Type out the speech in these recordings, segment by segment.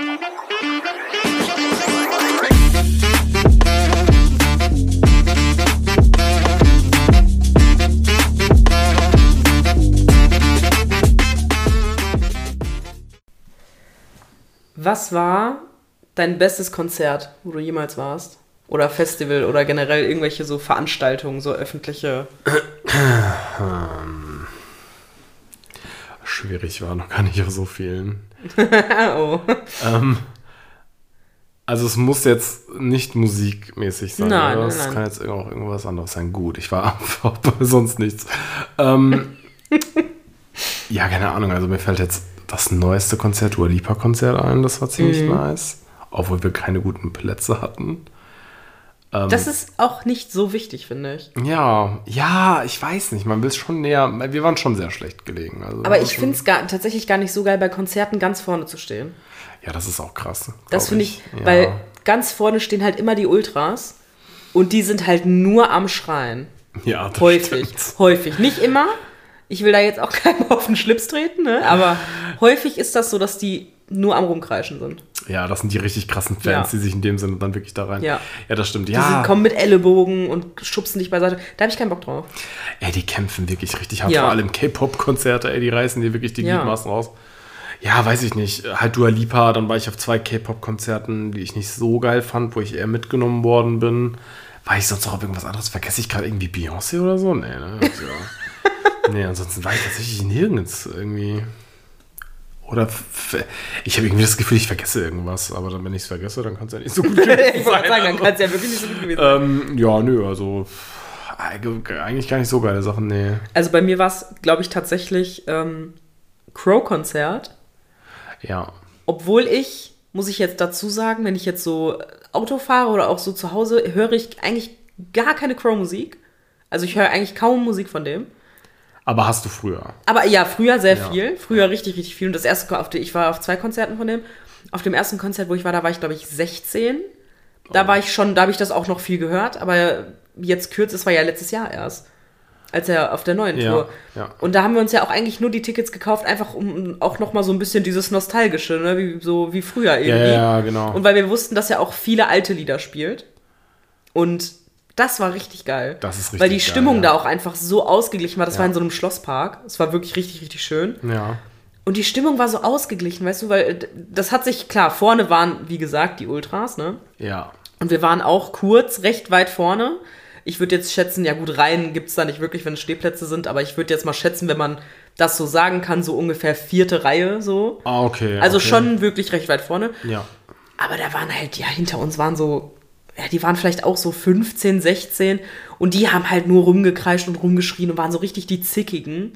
Was war dein bestes Konzert, wo du jemals warst? Oder Festival oder generell irgendwelche so Veranstaltungen, so öffentliche? Schwierig war noch gar nicht auf so vielen. oh. Ähm, also es muss jetzt nicht musikmäßig sein. Nein, oder? nein, Es nein. kann jetzt auch irgendwas anderes sein. Gut, ich war einfach bei sonst nichts. Ähm, ja, keine Ahnung. Also mir fällt jetzt das neueste Konzert, Dua Lipa Konzert ein. Das war ziemlich Mhm. nice. Obwohl wir keine guten Plätze hatten. Ähm, Das ist auch nicht so wichtig, finde ich. ja, ja, ich weiß nicht. Man will es schon näher. Wir waren schon sehr schlecht gelegen. Also Aber ich finde es tatsächlich gar nicht so geil, bei Konzerten ganz vorne zu stehen. Ja, das ist auch krass. Das finde ich, Ja. weil ganz vorne stehen halt immer die Ultras und die sind halt nur am Schreien. ja, das Häufig. stimmt. Häufig. Nicht immer. Ich will da jetzt auch keinem auf den Schlips treten, ne? aber häufig ist das so, dass die nur am Rumkreischen sind. Ja, das sind die richtig krassen Fans, Ja. die sich in dem Sinne dann wirklich da rein. Ja. ja das stimmt. Die Ja, sind, kommen mit Ellenbogen und schubsen dich beiseite. Da habe ich keinen Bock drauf. ey, die kämpfen wirklich richtig hart. Ja. Vor allem K-Pop-Konzerte, ey, die reißen dir wirklich die Ja. Gliedmaßen raus. Ja, weiß ich nicht. Halt Dua Lipa, dann war ich auf zwei K-Pop-Konzerten, die ich nicht so geil fand, wo ich eher mitgenommen worden bin. War ich sonst noch auf irgendwas anderes? Vergesse ich gerade irgendwie Beyoncé oder so? Nee, ne? Also, nee, ansonsten war ich tatsächlich nirgends irgendwie. Oder ich habe irgendwie das Gefühl, ich vergesse irgendwas, aber dann, wenn ich es vergesse, dann kann es ja nicht so gut gewesen ich wollte sagen, dann kann es ja wirklich nicht so gut gewesen sein. ähm, ja, nö, also eigentlich gar nicht so geile Sachen, nee. Also bei mir war es, glaube ich, tatsächlich ähm, Crow-Konzert. Ja. Obwohl ich, muss ich jetzt dazu sagen, wenn ich jetzt so Auto fahre oder auch so zu Hause, höre ich eigentlich gar keine Crow-Musik. Also ich höre eigentlich kaum Musik von dem. Aber hast du früher? Aber ja, früher sehr Ja. viel. Früher richtig, richtig viel. Und das erste, auf die, ich war auf zwei Konzerten von dem. Auf dem ersten Konzert, wo ich war, da war ich, glaube ich, 16. Da war ich schon, da habe ich das auch noch viel gehört. Aber jetzt kürzt, es war ja letztes Jahr erst. Als er auf der neuen Ja, Tour. ja. Und da haben wir uns ja auch eigentlich nur die Tickets gekauft, einfach um auch noch mal so ein bisschen dieses Nostalgische, ne? wie, so wie früher Ja, irgendwie. ja, genau. Und weil wir wussten, dass er auch viele alte Lieder spielt. Und das war richtig geil. Das ist richtig Weil die geil, Stimmung ja. da auch einfach so ausgeglichen war. Das Ja. war in so einem Schlosspark. Es war wirklich richtig, richtig schön. ja. Und die Stimmung war so ausgeglichen, weißt du, weil das hat sich, klar, vorne waren, wie gesagt, die Ultras, ne? Ja. Und wir waren auch kurz recht weit vorne. Ich würde jetzt schätzen, ja gut, Reihen gibt es da nicht wirklich, wenn es Stehplätze sind, aber ich würde jetzt mal schätzen, wenn man das so sagen kann, so ungefähr vierte Reihe so. Ah, okay. Also okay. schon wirklich recht weit vorne. Ja. Aber da waren halt, ja, hinter uns waren so, ja, die waren vielleicht auch so 15, 16 und die haben halt nur rumgekreischt und rumgeschrien und waren so richtig die Zickigen.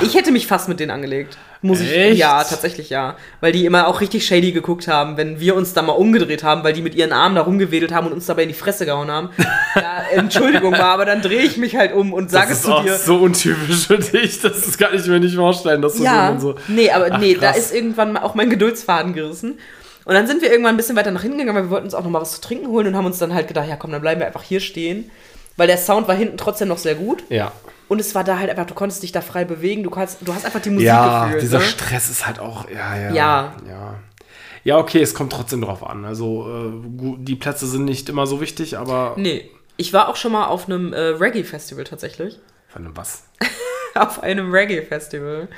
Ich hätte mich fast mit denen angelegt. Muss ich. Echt? Ja, tatsächlich ja. Weil die immer auch richtig shady geguckt haben, wenn wir uns da mal umgedreht haben, weil die mit ihren Armen da rumgewedelt haben und uns dabei in die Fresse gehauen haben. ja, Entschuldigung war, aber dann drehe ich mich halt um und sage Das es ist zu dir. so untypisch für dich. Das ist gar nicht mir nicht vorstellen, dass du Ja, so. nee, aber Ach, nee, da krass. ist irgendwann auch mein Geduldsfaden gerissen. Und dann sind wir irgendwann ein bisschen weiter nach hinten gegangen, weil wir wollten uns auch noch mal was zu trinken holen und haben uns dann halt gedacht, ja komm, dann bleiben wir einfach hier stehen. Weil der Sound war hinten trotzdem noch sehr gut. Ja. Und es war da halt einfach, du konntest dich da frei bewegen, du, kannst, du hast einfach die Musik Ja, gefühlt. dieser ne? Stress ist halt auch. Ja, ja. Ja. Ja. Ja, okay, es kommt trotzdem drauf an. Also, äh, die Plätze sind nicht immer so wichtig, aber. Nee, ich war auch schon mal auf einem äh, Reggae-Festival tatsächlich. Von einem was? auf einem Reggae-Festival.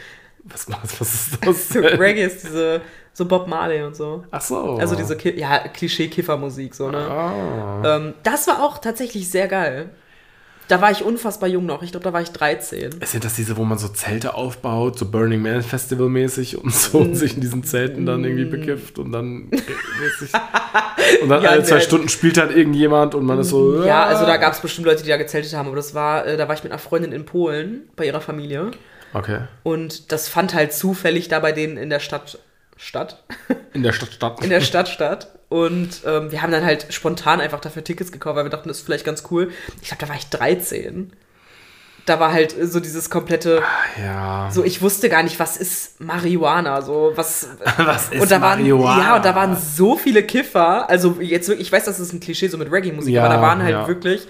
Was, was, was ist das? So, Reggae ist diese, so Bob Marley und so. Ach so. Also diese, Ki ja, Klischee-Kiffermusik, so, ne? Ah. Ähm, das war auch tatsächlich sehr geil. Da war ich unfassbar jung noch. Ich glaube, da war ich 13. Sind das diese, wo man so Zelte aufbaut, so Burning Man Festival mäßig und so und sich in diesen Zelten dann irgendwie bekifft und dann mäßig, und dann Ja, alle zwei Stunden spielt dann irgendjemand und man ist so Ja, also da gab es bestimmt Leute, die da gezeltet haben, aber das war, äh, da war ich mit einer Freundin in Polen bei ihrer Familie. Okay Und das fand halt zufällig da bei denen in der Stadt statt. in der Stadt Stadt in der Stadt statt. Und ähm, wir haben dann halt spontan einfach dafür Tickets gekauft, weil wir dachten, das ist vielleicht ganz cool. Ich glaube, da war ich 13. Da war halt so dieses komplette, ja so ich wusste gar nicht, was ist Marihuana, so was. was ist und da waren, Marihuana? ja, und da waren so viele Kiffer. Also jetzt wirklich, ich weiß, das ist ein Klischee so mit Reggae-Musik, Ja, aber da waren halt ja. wirklich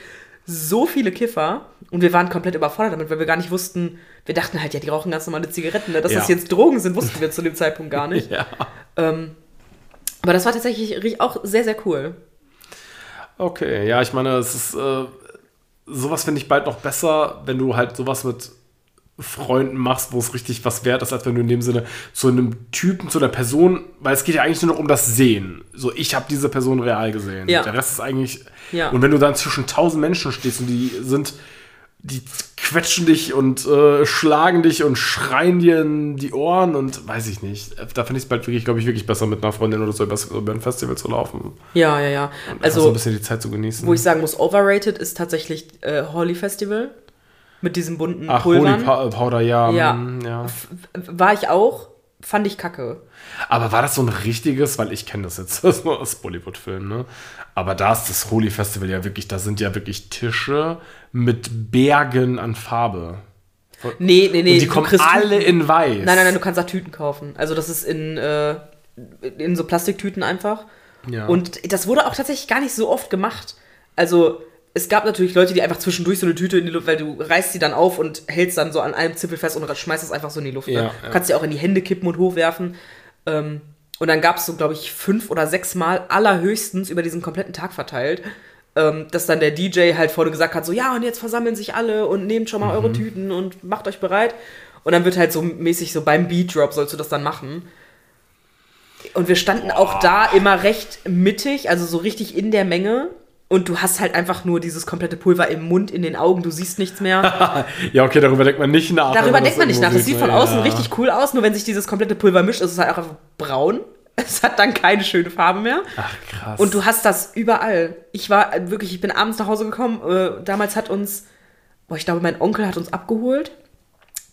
so viele Kiffer und wir waren komplett überfordert damit, weil wir gar nicht wussten, wir dachten halt, ja, die rauchen ganz normale Zigaretten. Ne? Dass Ja. das jetzt Drogen sind, wussten wir zu dem Zeitpunkt gar nicht. ja Ähm, Aber das war tatsächlich auch sehr, sehr cool. Okay, ja, ich meine, es ist äh, sowas finde ich bald noch besser, wenn du halt sowas mit Freunden machst, wo es richtig was wert ist, als wenn du in dem Sinne zu einem Typen, zu einer Person, weil es geht ja eigentlich nur noch um das Sehen. So, ich habe diese Person real gesehen. Ja. Der Rest ist eigentlich. Ja. Und wenn du dann zwischen tausend Menschen stehst und die sind, die quetschen dich und äh, schlagen dich und schreien dir in die Ohren und weiß ich nicht. Da finde ich es bald wirklich, glaube ich, wirklich besser mit einer Freundin oder so über, über ein Festival zu laufen. Ja, ja, ja. Also so ein bisschen die Zeit zu genießen. wo ich sagen muss, overrated ist tatsächlich äh, Holly Festival. Mit diesen bunten Ach, Pulvern. Holy Pa- Powder, ja. Ja. ja. War ich auch, fand ich kacke. Aber war das so ein richtiges, weil ich kenne das jetzt das nur aus Bollywood-Filmen, ne? Aber da ist das Holy Festival ja wirklich, da sind ja wirklich Tische mit Bergen an Farbe. Nee, nee, nee. Und die kommen alle Tüten. in weiß. Nein, nein, nein, du kannst da Tüten kaufen. Also das ist in, äh, in so Plastiktüten einfach. Ja. Und das wurde auch tatsächlich gar nicht so oft gemacht. Also es gab natürlich Leute, die einfach zwischendurch so eine Tüte in die Luft, weil du reißt sie dann auf und hältst dann so an einem Zipfel fest und schmeißt es einfach so in die Luft. Ja, ne? ja. Du kannst sie auch in die Hände kippen und hochwerfen. Ähm, und dann gab es so, glaube ich, fünf oder sechs Mal allerhöchstens über diesen kompletten Tag verteilt, ähm, dass dann der DJ halt vorne gesagt hat, so ja, und jetzt versammeln sich alle und nehmt schon mal eure Mhm. Tüten und macht euch bereit. Und dann wird halt so mäßig so beim Beat Drop sollst du das dann machen. Und wir standen auch da immer recht mittig, also so richtig in der Menge. Und du hast halt einfach nur dieses komplette Pulver im Mund, in den Augen, du siehst nichts mehr. ja, okay, darüber denkt man nicht nach. Darüber denkt man nicht nach. Das sieht von außen Ja. richtig cool aus, nur wenn sich dieses komplette Pulver mischt, ist es halt auch einfach braun. Es hat dann keine schöne Farbe mehr. Ach, krass. Und du hast das überall. Ich war äh, wirklich, ich bin abends nach Hause gekommen. Äh, damals hat uns, boah, ich glaube, mein Onkel hat uns abgeholt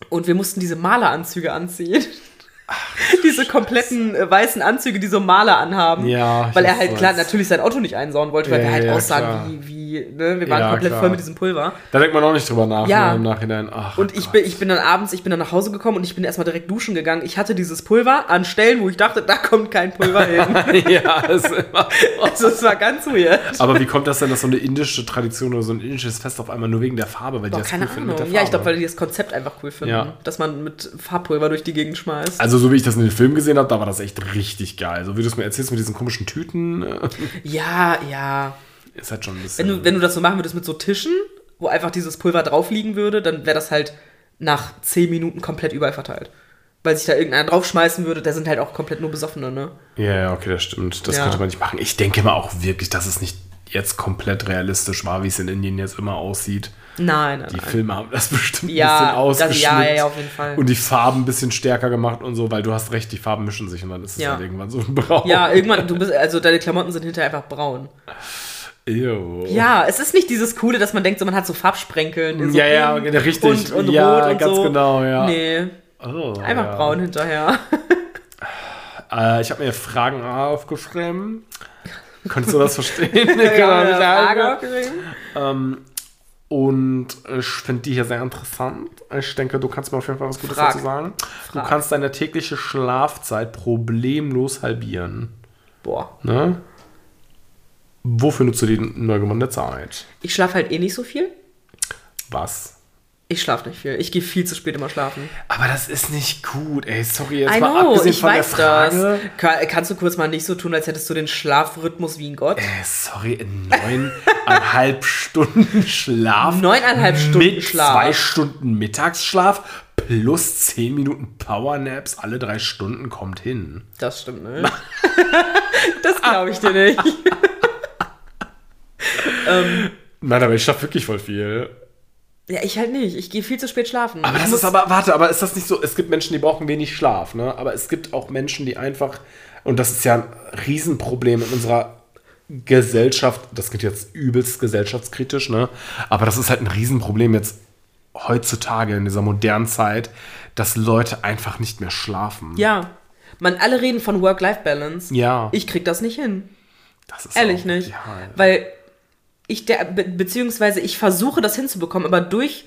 und wir mussten diese Maleranzüge anziehen. diese kompletten äh, weißen Anzüge, die so Maler anhaben. Ja, Weil er halt klar natürlich sein Auto nicht einsauen wollte, weil Ja, wir halt ja, aussahen klar. wie, wie, ne? Wir waren Ja, komplett klar. voll mit diesem Pulver. da denkt man auch nicht drüber nach Ja. ne, im Nachhinein. Ach, Und ich Gott. bin, ich bin dann abends, ich bin dann nach Hause gekommen und ich bin erstmal direkt duschen gegangen. Ich hatte dieses Pulver an Stellen, wo ich dachte, da kommt kein Pulver hin. ja, ist immer also es war ganz weird. Aber wie kommt das denn, dass so eine indische Tradition oder so ein indisches Fest auf einmal nur wegen der Farbe, weil die Boah, das keine cool finden Ahnung. mit der Ja, ich Farbe? glaube, weil die das Konzept einfach cool finden, Ja. dass man mit Farbpulver durch die Gegend schmeißt. Also so wie ich das in den Film gesehen habe, da war das echt richtig geil. So wie du es mir erzählst mit diesen komischen Tüten, äh, ja, ja. Ist halt schon ein bisschen... Wenn du, wenn du das so machen würdest mit so Tischen, wo einfach dieses Pulver drauf liegen würde, dann wäre das halt nach 10 Minuten komplett überall verteilt. Weil sich da irgendeiner draufschmeißen würde, da sind halt auch komplett nur Besoffene, ne? ja, ja, okay, das stimmt. Das Ja. könnte man nicht machen. Ich denke mal auch wirklich, dass es nicht jetzt komplett realistisch war, wie es in Indien jetzt immer aussieht. Nein, nein, Die nein. Filme haben das bestimmt Ja, ein bisschen das- ausgeschnitten. ja, ja, ja, auf jeden Fall. Und die Farben ein bisschen stärker gemacht und so, weil du hast recht, die Farben mischen sich und dann ist es Ja. halt irgendwann so ein Braun. Ja, irgendwann, du bist, also deine Klamotten sind hinterher einfach braun. Ew. Ja, es ist nicht dieses Coole, dass man denkt, so man hat so Farbsprenkeln. in So Ja, ja, richtig. Und, und Ja, rot und ganz so. genau, ja. Nee, Oh, einfach ja. braun hinterher. Äh, ich habe mir Fragen aufgeschrieben. Konntest du das verstehen? Ja, Genau, Frage Frage. aufgeschrieben. Und ich finde die hier sehr interessant. Ich denke, du kannst mir auf jeden Fall was Gutes Frag. dazu sagen. Frag. Du kannst deine tägliche Schlafzeit problemlos halbieren. Boah. Ne? Wofür nutzt du die neu gewonnene Zeit? Ich schlafe halt eh nicht so viel. Was? Ich schlafe nicht viel. Ich gehe viel zu spät immer schlafen. Aber das ist nicht gut, ey. Sorry, jetzt I mal know, abgesehen ich von weiß der Frage. das. Ka- Kannst du kurz mal nicht so tun, als hättest du den Schlafrhythmus wie ein Gott? Äh, sorry, neuneinhalb Stunden Schlaf. Neuneinhalb Stunden mit Schlaf. zwei Stunden Mittagsschlaf plus zehn Minuten Powernaps alle drei Stunden kommt hin. Das stimmt, ne? das glaube ich dir nicht. Nein, aber ich schlafe wirklich voll viel. Ja, ich halt nicht. Ich gehe viel zu spät schlafen. Aber ich das ist aber, warte, aber ist das nicht so, es gibt Menschen, die brauchen wenig Schlaf, ne? Aber es gibt auch Menschen, die einfach, und das ist ja ein Riesenproblem in unserer Gesellschaft, das klingt jetzt übelst gesellschaftskritisch, ne? Aber das ist halt ein Riesenproblem jetzt heutzutage in dieser modernen Zeit, dass Leute einfach nicht mehr schlafen. Ja. Man, alle reden von Work-Life-Balance. Ja. Ich krieg das nicht hin. das ist Ehrlich auch- nicht. Ja, Weil ich der, be beziehungsweise ich versuche das hinzubekommen, aber durch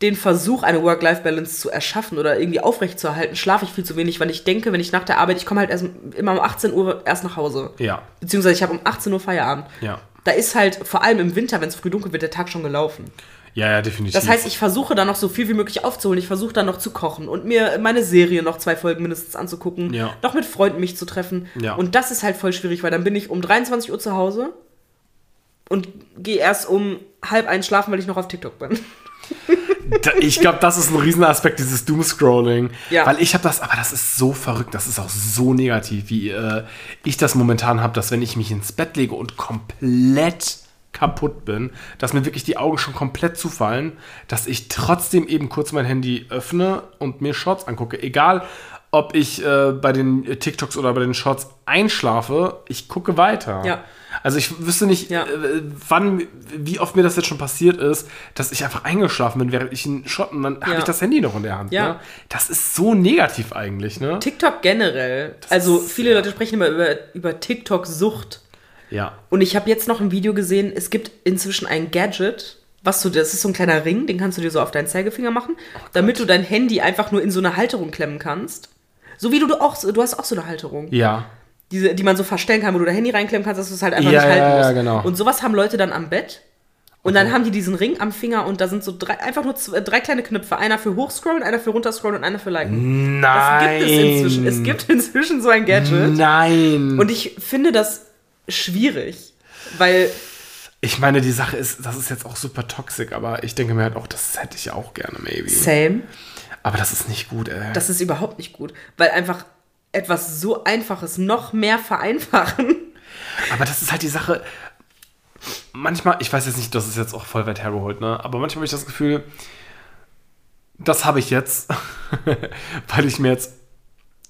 den Versuch, eine Work-Life-Balance zu erschaffen oder irgendwie aufrechtzuerhalten, schlafe ich viel zu wenig, weil ich denke, wenn ich nach der Arbeit, ich komme halt erst immer um 18 Uhr erst nach Hause. ja, Beziehungsweise ich habe um 18 Uhr Feierabend. ja. Da ist halt, vor allem im Winter, wenn es früh dunkel wird, der Tag schon gelaufen. Ja, ja, definitiv. Das heißt, ich versuche dann noch so viel wie möglich aufzuholen. Ich versuche dann noch zu kochen und mir meine Serie noch zwei Folgen mindestens anzugucken. Ja. Noch mit Freunden mich zu treffen. Ja. Und das ist halt voll schwierig, weil dann bin ich um 23 Uhr zu Hause und gehe erst um halb eins schlafen, weil ich noch auf TikTok bin. Ich glaube, das ist ein Riesenaspekt, dieses Doomscrolling. Ja. Weil ich habe das, aber das ist so verrückt, das ist auch so negativ, wie äh, ich das momentan habe, dass wenn ich mich ins Bett lege und komplett kaputt bin, dass mir wirklich die Augen schon komplett zufallen, dass ich trotzdem eben kurz mein Handy öffne und mir Shorts angucke. Egal, ob ich äh, bei den TikToks oder bei den Shorts einschlafe, ich gucke weiter. Ja. Also ich wüsste nicht, Ja. äh, wann, wie oft mir das jetzt schon passiert ist, dass ich einfach eingeschlafen bin, während ich einen Shot und dann habe Ja. ich das Handy noch in der Hand. Ja. Ne? Das ist so negativ eigentlich, ne? TikTok generell. Also ist- viele Leute sprechen immer über, über TikTok-Sucht. Ja. Und ich habe jetzt noch ein Video gesehen, es gibt inzwischen ein Gadget, was du, das ist so ein kleiner Ring, den kannst du dir so auf deinen Zeigefinger machen, damit du dein Handy einfach nur in so eine Halterung klemmen kannst. So wie du, du auch, du hast auch so eine Halterung, Ja. Diese, die man so verstellen kann, wo du dein Handy reinklemmen kannst, dass du es halt einfach Ja, nicht halten ja, ja, musst. genau. Und sowas haben Leute dann am Bett. Und dann haben die diesen Ring am Finger und da sind so drei, einfach nur zwei, drei kleine Knöpfe. Einer für Hochscrollen, einer für Runterscrollen und einer für Liken. Das Nein. gibt es inzwischen. Es gibt inzwischen so ein Gadget. Nein. Und ich finde das schwierig, weil ich meine, die Sache ist, das ist jetzt auch super toxisch, aber ich denke mir halt auch, das hätte ich auch gerne, maybe. Same, Aber das ist nicht gut, ey. das ist überhaupt nicht gut, weil einfach etwas so Einfaches noch mehr vereinfachen. Aber das ist halt die Sache. Manchmal, ich weiß jetzt nicht, das ist jetzt auch voll weit hergeholt, ne? Aber manchmal habe ich das Gefühl, das habe ich jetzt, weil ich mir jetzt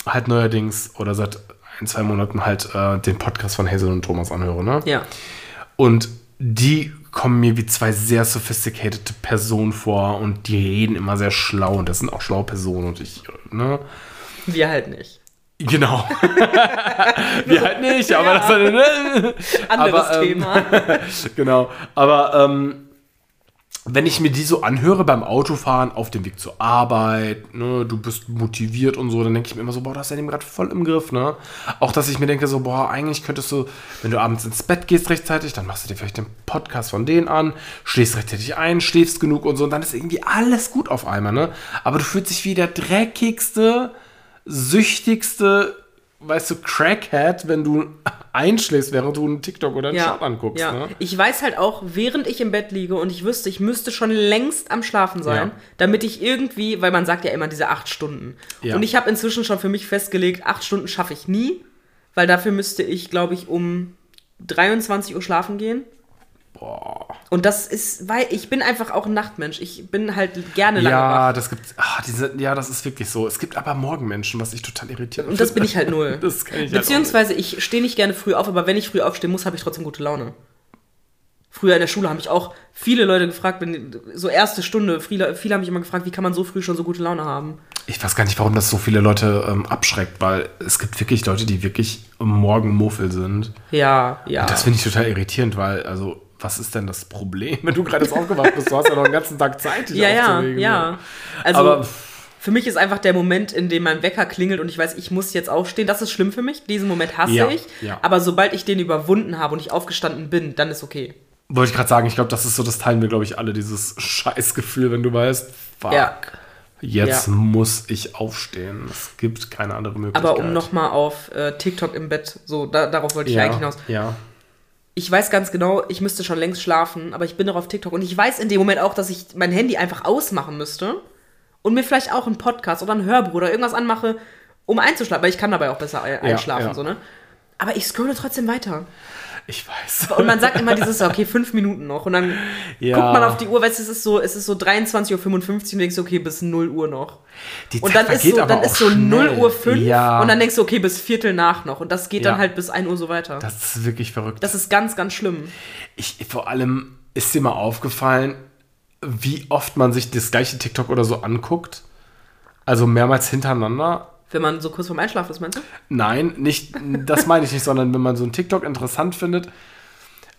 halt neuerdings oder seit ein, zwei Monaten halt äh, den Podcast von Hazel und Thomas anhöre, ne? Ja. Und die kommen mir wie zwei sehr sophisticated Personen vor und die reden immer sehr schlau und das sind auch schlaue Personen und ich, ne? Wir halt nicht. Genau. Wir halt nicht, aber das ne? Anderes Aber, ähm, Thema. genau. Aber ähm, wenn ich mir die so anhöre beim Autofahren auf dem Weg zur Arbeit, ne, du bist motiviert und so, dann denke ich mir immer so, boah, das ist ja dem gerade voll im Griff, ne? Auch, dass ich mir denke so, boah, eigentlich könntest du, wenn du abends ins Bett gehst rechtzeitig, dann machst du dir vielleicht den Podcast von denen an, schläfst rechtzeitig ein, schläfst genug und so, und dann ist irgendwie alles gut auf einmal, ne? Aber du fühlst dich wie der dreckigste, süchtigste, weißt du, Crackhead, wenn du einschläfst, während du einen TikTok oder einen Ja, Shot anguckst, ja. ne? Ich weiß halt auch, während ich im Bett liege und ich wüsste, ich müsste schon längst am Schlafen sein, Ja. damit ich irgendwie, weil man sagt ja immer diese acht Stunden. Ja. Und ich habe inzwischen schon für mich festgelegt, acht Stunden schaffe ich nie, weil dafür müsste ich, glaube ich, um 23 Uhr schlafen gehen. Boah. Und das ist, weil ich bin einfach auch ein Nachtmensch. Ich bin halt gerne lange Ja, wach. das gibt, ah, diese, ja, das ist wirklich so. Es gibt aber Morgenmenschen, was ich total irritiert Und das bin ich halt null. Das kann ich halt Beziehungsweise ich stehe nicht gerne früh auf, aber wenn ich früh aufstehen muss, habe ich trotzdem gute Laune. Früher in der Schule haben mich auch viele Leute gefragt, wenn so erste Stunde, viele, viele haben mich immer gefragt, wie kann man so früh schon so gute Laune haben? Ich weiß gar nicht, warum das so viele Leute ähm, abschreckt, weil es gibt wirklich Leute, die wirklich Morgenmuffel sind. Ja, ja. Das finde ich total irritierend, weil, also, was ist denn das Problem, wenn du gerade aufgewacht bist? Du hast ja noch den ganzen Tag Zeit, dich ja, ja, aufzuregen. ja. Also Aber für mich ist einfach der Moment, in dem mein Wecker klingelt und ich weiß, ich muss jetzt aufstehen, das ist schlimm für mich. Diesen Moment hasse Ja, ich. ja. Aber sobald ich den überwunden habe und ich aufgestanden bin, dann ist okay. wollte ich gerade sagen, ich glaube, das ist so, das teilen wir, glaube ich, alle, dieses Scheißgefühl, wenn du weißt, fuck, Ja. jetzt Ja. muss ich aufstehen. Es gibt keine andere Möglichkeit. Aber um nochmal auf äh, TikTok im Bett, so, da, darauf wollte ich ja, eigentlich hinaus. Ja. Ich weiß ganz genau, ich müsste schon längst schlafen, aber ich bin noch auf TikTok und ich weiß in dem Moment auch, dass ich mein Handy einfach ausmachen müsste und mir vielleicht auch einen Podcast oder ein Hörbuch oder irgendwas anmache, um einzuschlafen, weil ich kann dabei auch besser ein- einschlafen, ja. so, ne? Aber ich scrolle trotzdem weiter. Ich weiß. Und man sagt immer dieses, okay, fünf Minuten noch. Und dann Ja. guckt man auf die Uhr, weißt du, es ist so, es ist so 23.55 Uhr und denkst, okay, bis 0 Uhr noch. Die Und Zeit dann ist so, dann ist so schnell. 0 Uhr 5 Ja. und dann denkst du, okay, bis Viertel nach noch. Und das geht dann Ja. halt bis 1 Uhr so weiter. Das, Das ist wirklich verrückt. ist ganz, ganz schlimm. Ich, vor allem ist dir mal aufgefallen, wie oft man sich das gleiche TikTok oder so anguckt. Also mehrmals hintereinander. Wenn man so kurz vorm Einschlafen ist, meinst du? Nein, nicht, das meine ich nicht, sondern wenn man so einen TikTok interessant findet.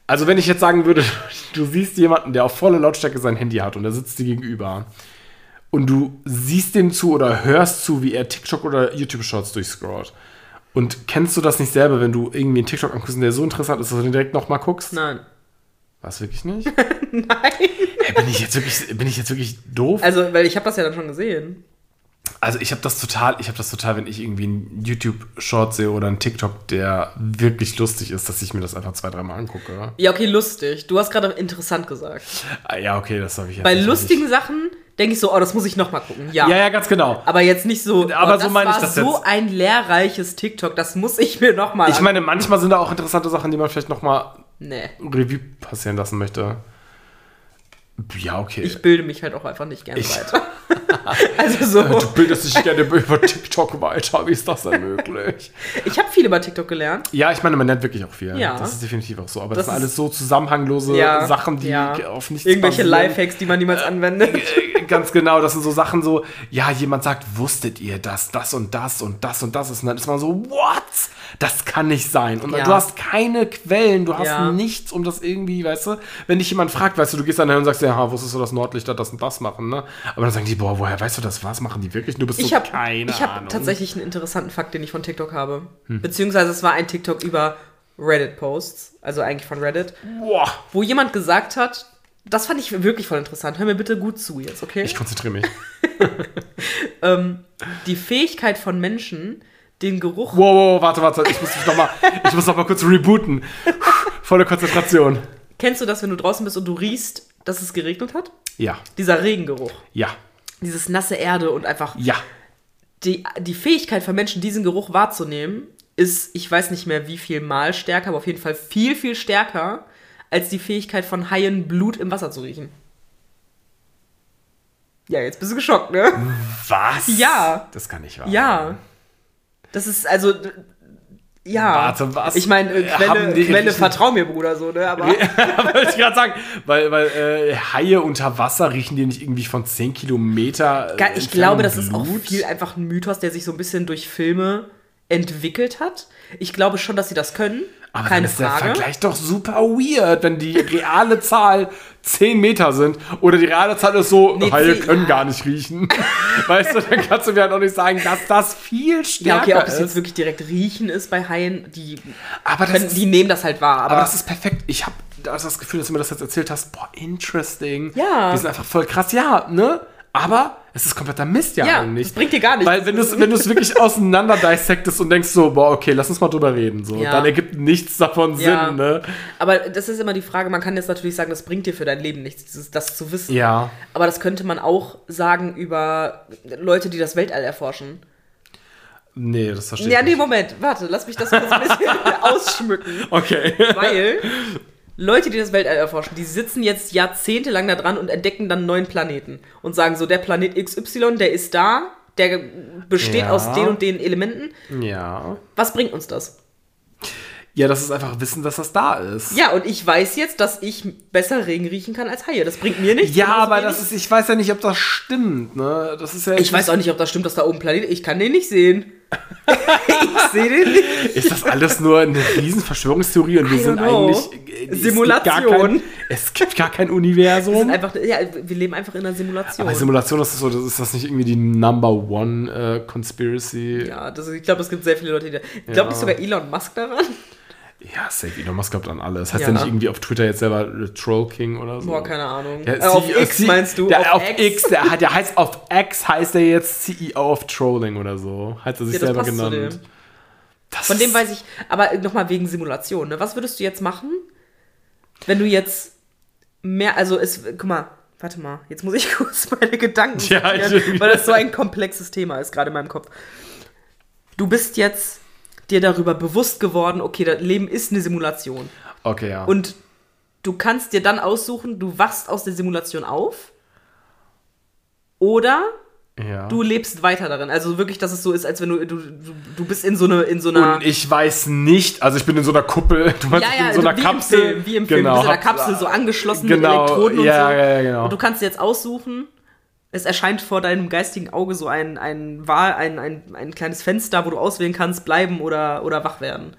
Also wenn ich jetzt sagen würde, du siehst jemanden, der auf volle Lautstärke sein Handy hat und der sitzt dir gegenüber und du siehst dem zu oder hörst zu, wie er TikTok oder YouTube-Shorts durchscrollt. Und kennst du das nicht selber, wenn du irgendwie einen TikTok anguckst, der so interessant ist, dass du den direkt nochmal guckst? Nein. Was wirklich nicht? Nein. Hey, bin ich jetzt wirklich, bin ich jetzt wirklich doof? Also, weil ich habe das ja dann schon gesehen. Also ich habe das total, ich habe das total, wenn ich irgendwie einen YouTube-Short sehe oder einen TikTok, der wirklich lustig ist, dass ich mir das einfach zwei, dreimal angucke. Ja, okay, lustig. Du hast gerade interessant gesagt. Ah, Ja, okay, das habe ich jetzt Bei lustigen Sachen denke ich so, oh, das muss ich noch mal gucken. Ja. Ja, ja, ganz genau. Aber jetzt nicht so. Aber oh, so meine ich das so jetzt. ein lehrreiches TikTok, das muss ich mir noch mal. Ich meine, manchmal sind da auch interessante Sachen, die man vielleicht noch mal nee. Revue passieren lassen möchte. Ja, okay. Ich bilde mich halt auch einfach nicht gerne weiter. also so. du bildest dich gerne über TikTok weiter. Wie ist das denn möglich? Ich habe viel über TikTok gelernt. Ja, ich meine, man lernt wirklich auch viel. Ja. Das ist definitiv auch so. Aber Das das, sind alles so zusammenhanglose Ja, Sachen, die ja. auf nichts Irgendwelche basieren. Lifehacks, die man niemals anwendet. Äh, Ganz genau, das sind so Sachen so, ja, jemand sagt, wusstet ihr das, das und das und das und das ist. Und dann ist man so, what? Das kann nicht sein. Und Ja. du hast keine Quellen, du hast Ja. nichts, um das irgendwie, weißt du, wenn dich jemand fragt, weißt du, du gehst dann hin und sagst, ja, wusstest du, dass Nordlichter das und das machen, ne? Aber dann sagen die, boah, woher weißt du das? Was machen die wirklich? Du bist Ich so habe keine ich hab. Hm. tatsächlich einen interessanten Fakt, den ich von TikTok habe. Beziehungsweise es war ein TikTok über Reddit-Posts, also eigentlich von Reddit, Boah, wo jemand gesagt hat, das fand ich wirklich voll interessant. Hör mir bitte gut zu jetzt, okay? ich konzentriere mich. Die Fähigkeit von Menschen, den Geruch. Wow, wow, warte, warte, ich muss mich noch mal, ich muss noch mal kurz rebooten. Volle Konzentration. Kennst du das, wenn du draußen bist und du riechst, dass es geregnet hat? Ja, Dieser Regengeruch. ja, Dieses nasse Erde und einfach ja. die, die Fähigkeit von Menschen, diesen Geruch wahrzunehmen, ist, ich weiß nicht mehr wie viel Mal stärker, aber auf jeden Fall viel, viel stärker als die Fähigkeit von Haien, Blut im Wasser zu riechen. Ja, jetzt bist du geschockt, ne? Was? Ja. Das kann nicht wahr Ja. Das ist also. Ja. Warte, was? Ich meine, äh, Quelle, Quelle vertrau mir, Bruder, so, ne? Aber. Wollte ich gerade sagen, weil, weil äh, Haie unter Wasser riechen die nicht irgendwie von 10 Kilometer. äh, Ich glaube, das ist auch Blut? viel einfach ein Mythos, der sich so ein bisschen durch Filme entwickelt hat. Ich glaube schon, dass sie das können. Aber Keine ist der Frage. Vergleich doch super weird, wenn die reale Zahl 10 Meter sind oder die reale Zahl ist so, Nee, Haie können ja. gar nicht riechen. weißt du, dann kannst du mir halt auch nicht sagen, dass das viel stärker Ja, okay, ob es ist. jetzt wirklich direkt riechen ist bei Haien, die, aber können, ist, die nehmen das halt wahr. Aber, Aber das ist perfekt. Ich habe das Gefühl, dass du mir das jetzt erzählt hast. Boah, interesting. Ja. Die sind einfach voll krass. Ja, ne? Aber es ist kompletter Mist ja, Ja, eigentlich. das bringt dir gar nichts. Weil wenn du es wenn du's wirklich auseinander dissektest und denkst so, boah, okay, lass uns mal drüber reden. So, Ja. dann ergibt nichts davon Ja. Sinn, ne? aber das ist immer die Frage, man kann jetzt natürlich sagen, das bringt dir für dein Leben nichts, dieses, das zu wissen. Ja. Aber das könnte man auch sagen über Leute, die das Weltall erforschen. Nee, das verstehe Ja, ich nee, nicht. Moment, warte, lass mich das kurz ein bisschen ausschmücken. Okay. Weil Leute, die das Weltall erforschen, die sitzen jetzt jahrzehntelang da dran und entdecken dann neuen Planeten und sagen so, der Planet XY, der ist da, der besteht Ja. aus den und den Elementen. Ja. Was bringt uns das? Ja, das ist einfach Wissen, dass das da ist. Ja, und ich weiß jetzt, dass ich besser Regen riechen kann als Haie. Das bringt mir nichts. Ja, aber das ist, ich weiß ja nicht, ob das stimmt, ne? Das ist ja. Ich weiß auch nicht, ob das stimmt, dass da oben ein Planet Ich kann den nicht sehen. Ich sehe den nicht. Ist das alles nur eine riesen Verschwörungstheorie und wir sind know. eigentlich. äh, es gibt Simulation. gar kein- Es gibt gar kein Universum. Wir, sind einfach, ja, wir leben einfach in einer Simulation. Bei Simulation ist das so, das ist das nicht irgendwie die Number One äh, Conspiracy? ja, das, ich glaube, es gibt sehr viele Leute, die. Ich glaube nicht sogar Elon Musk daran. Ja, safe. Elon Musk glaubt an alles. Heißt Ja. ja nicht irgendwie auf Twitter jetzt selber äh, Troll King oder so? Boah, keine Ahnung. Der äh, auf CEO X meinst du? Der, auf, X, der, hat- der heißt auf X heißt er jetzt CEO of Trolling oder so. Hat er sich Ja, selber genannt. dem. Von dem weiß ich, aber nochmal wegen Simulation, ne? Was würdest du jetzt machen, wenn du jetzt mehr, also es, guck mal, warte mal, jetzt muss ich kurz meine Gedanken Ja, sortieren, weil das so ein komplexes Thema ist, gerade in meinem Kopf. Du bist jetzt dir darüber bewusst geworden, okay, das Leben ist eine Simulation. Okay, ja. Und du kannst dir dann aussuchen, du wachst aus der Simulation auf oder ja. du lebst weiter darin. Also wirklich, dass es so ist, als wenn du, du, du, bist in so, eine, in so einer... Und ich weiß nicht, also ich bin in so einer Kuppel, du meinst, Ja, ja, in so einer wie Kapsel. Im Film, wie im Film. Du bist in hab- Kapsel so angeschlossen Genau, mit Elektroden und ja, so. ja, genau. Und du kannst dir jetzt aussuchen, es erscheint vor deinem geistigen Auge so ein, ein, Wahl, ein, ein, ein kleines Fenster, wo du auswählen kannst, bleiben oder, oder wach werden.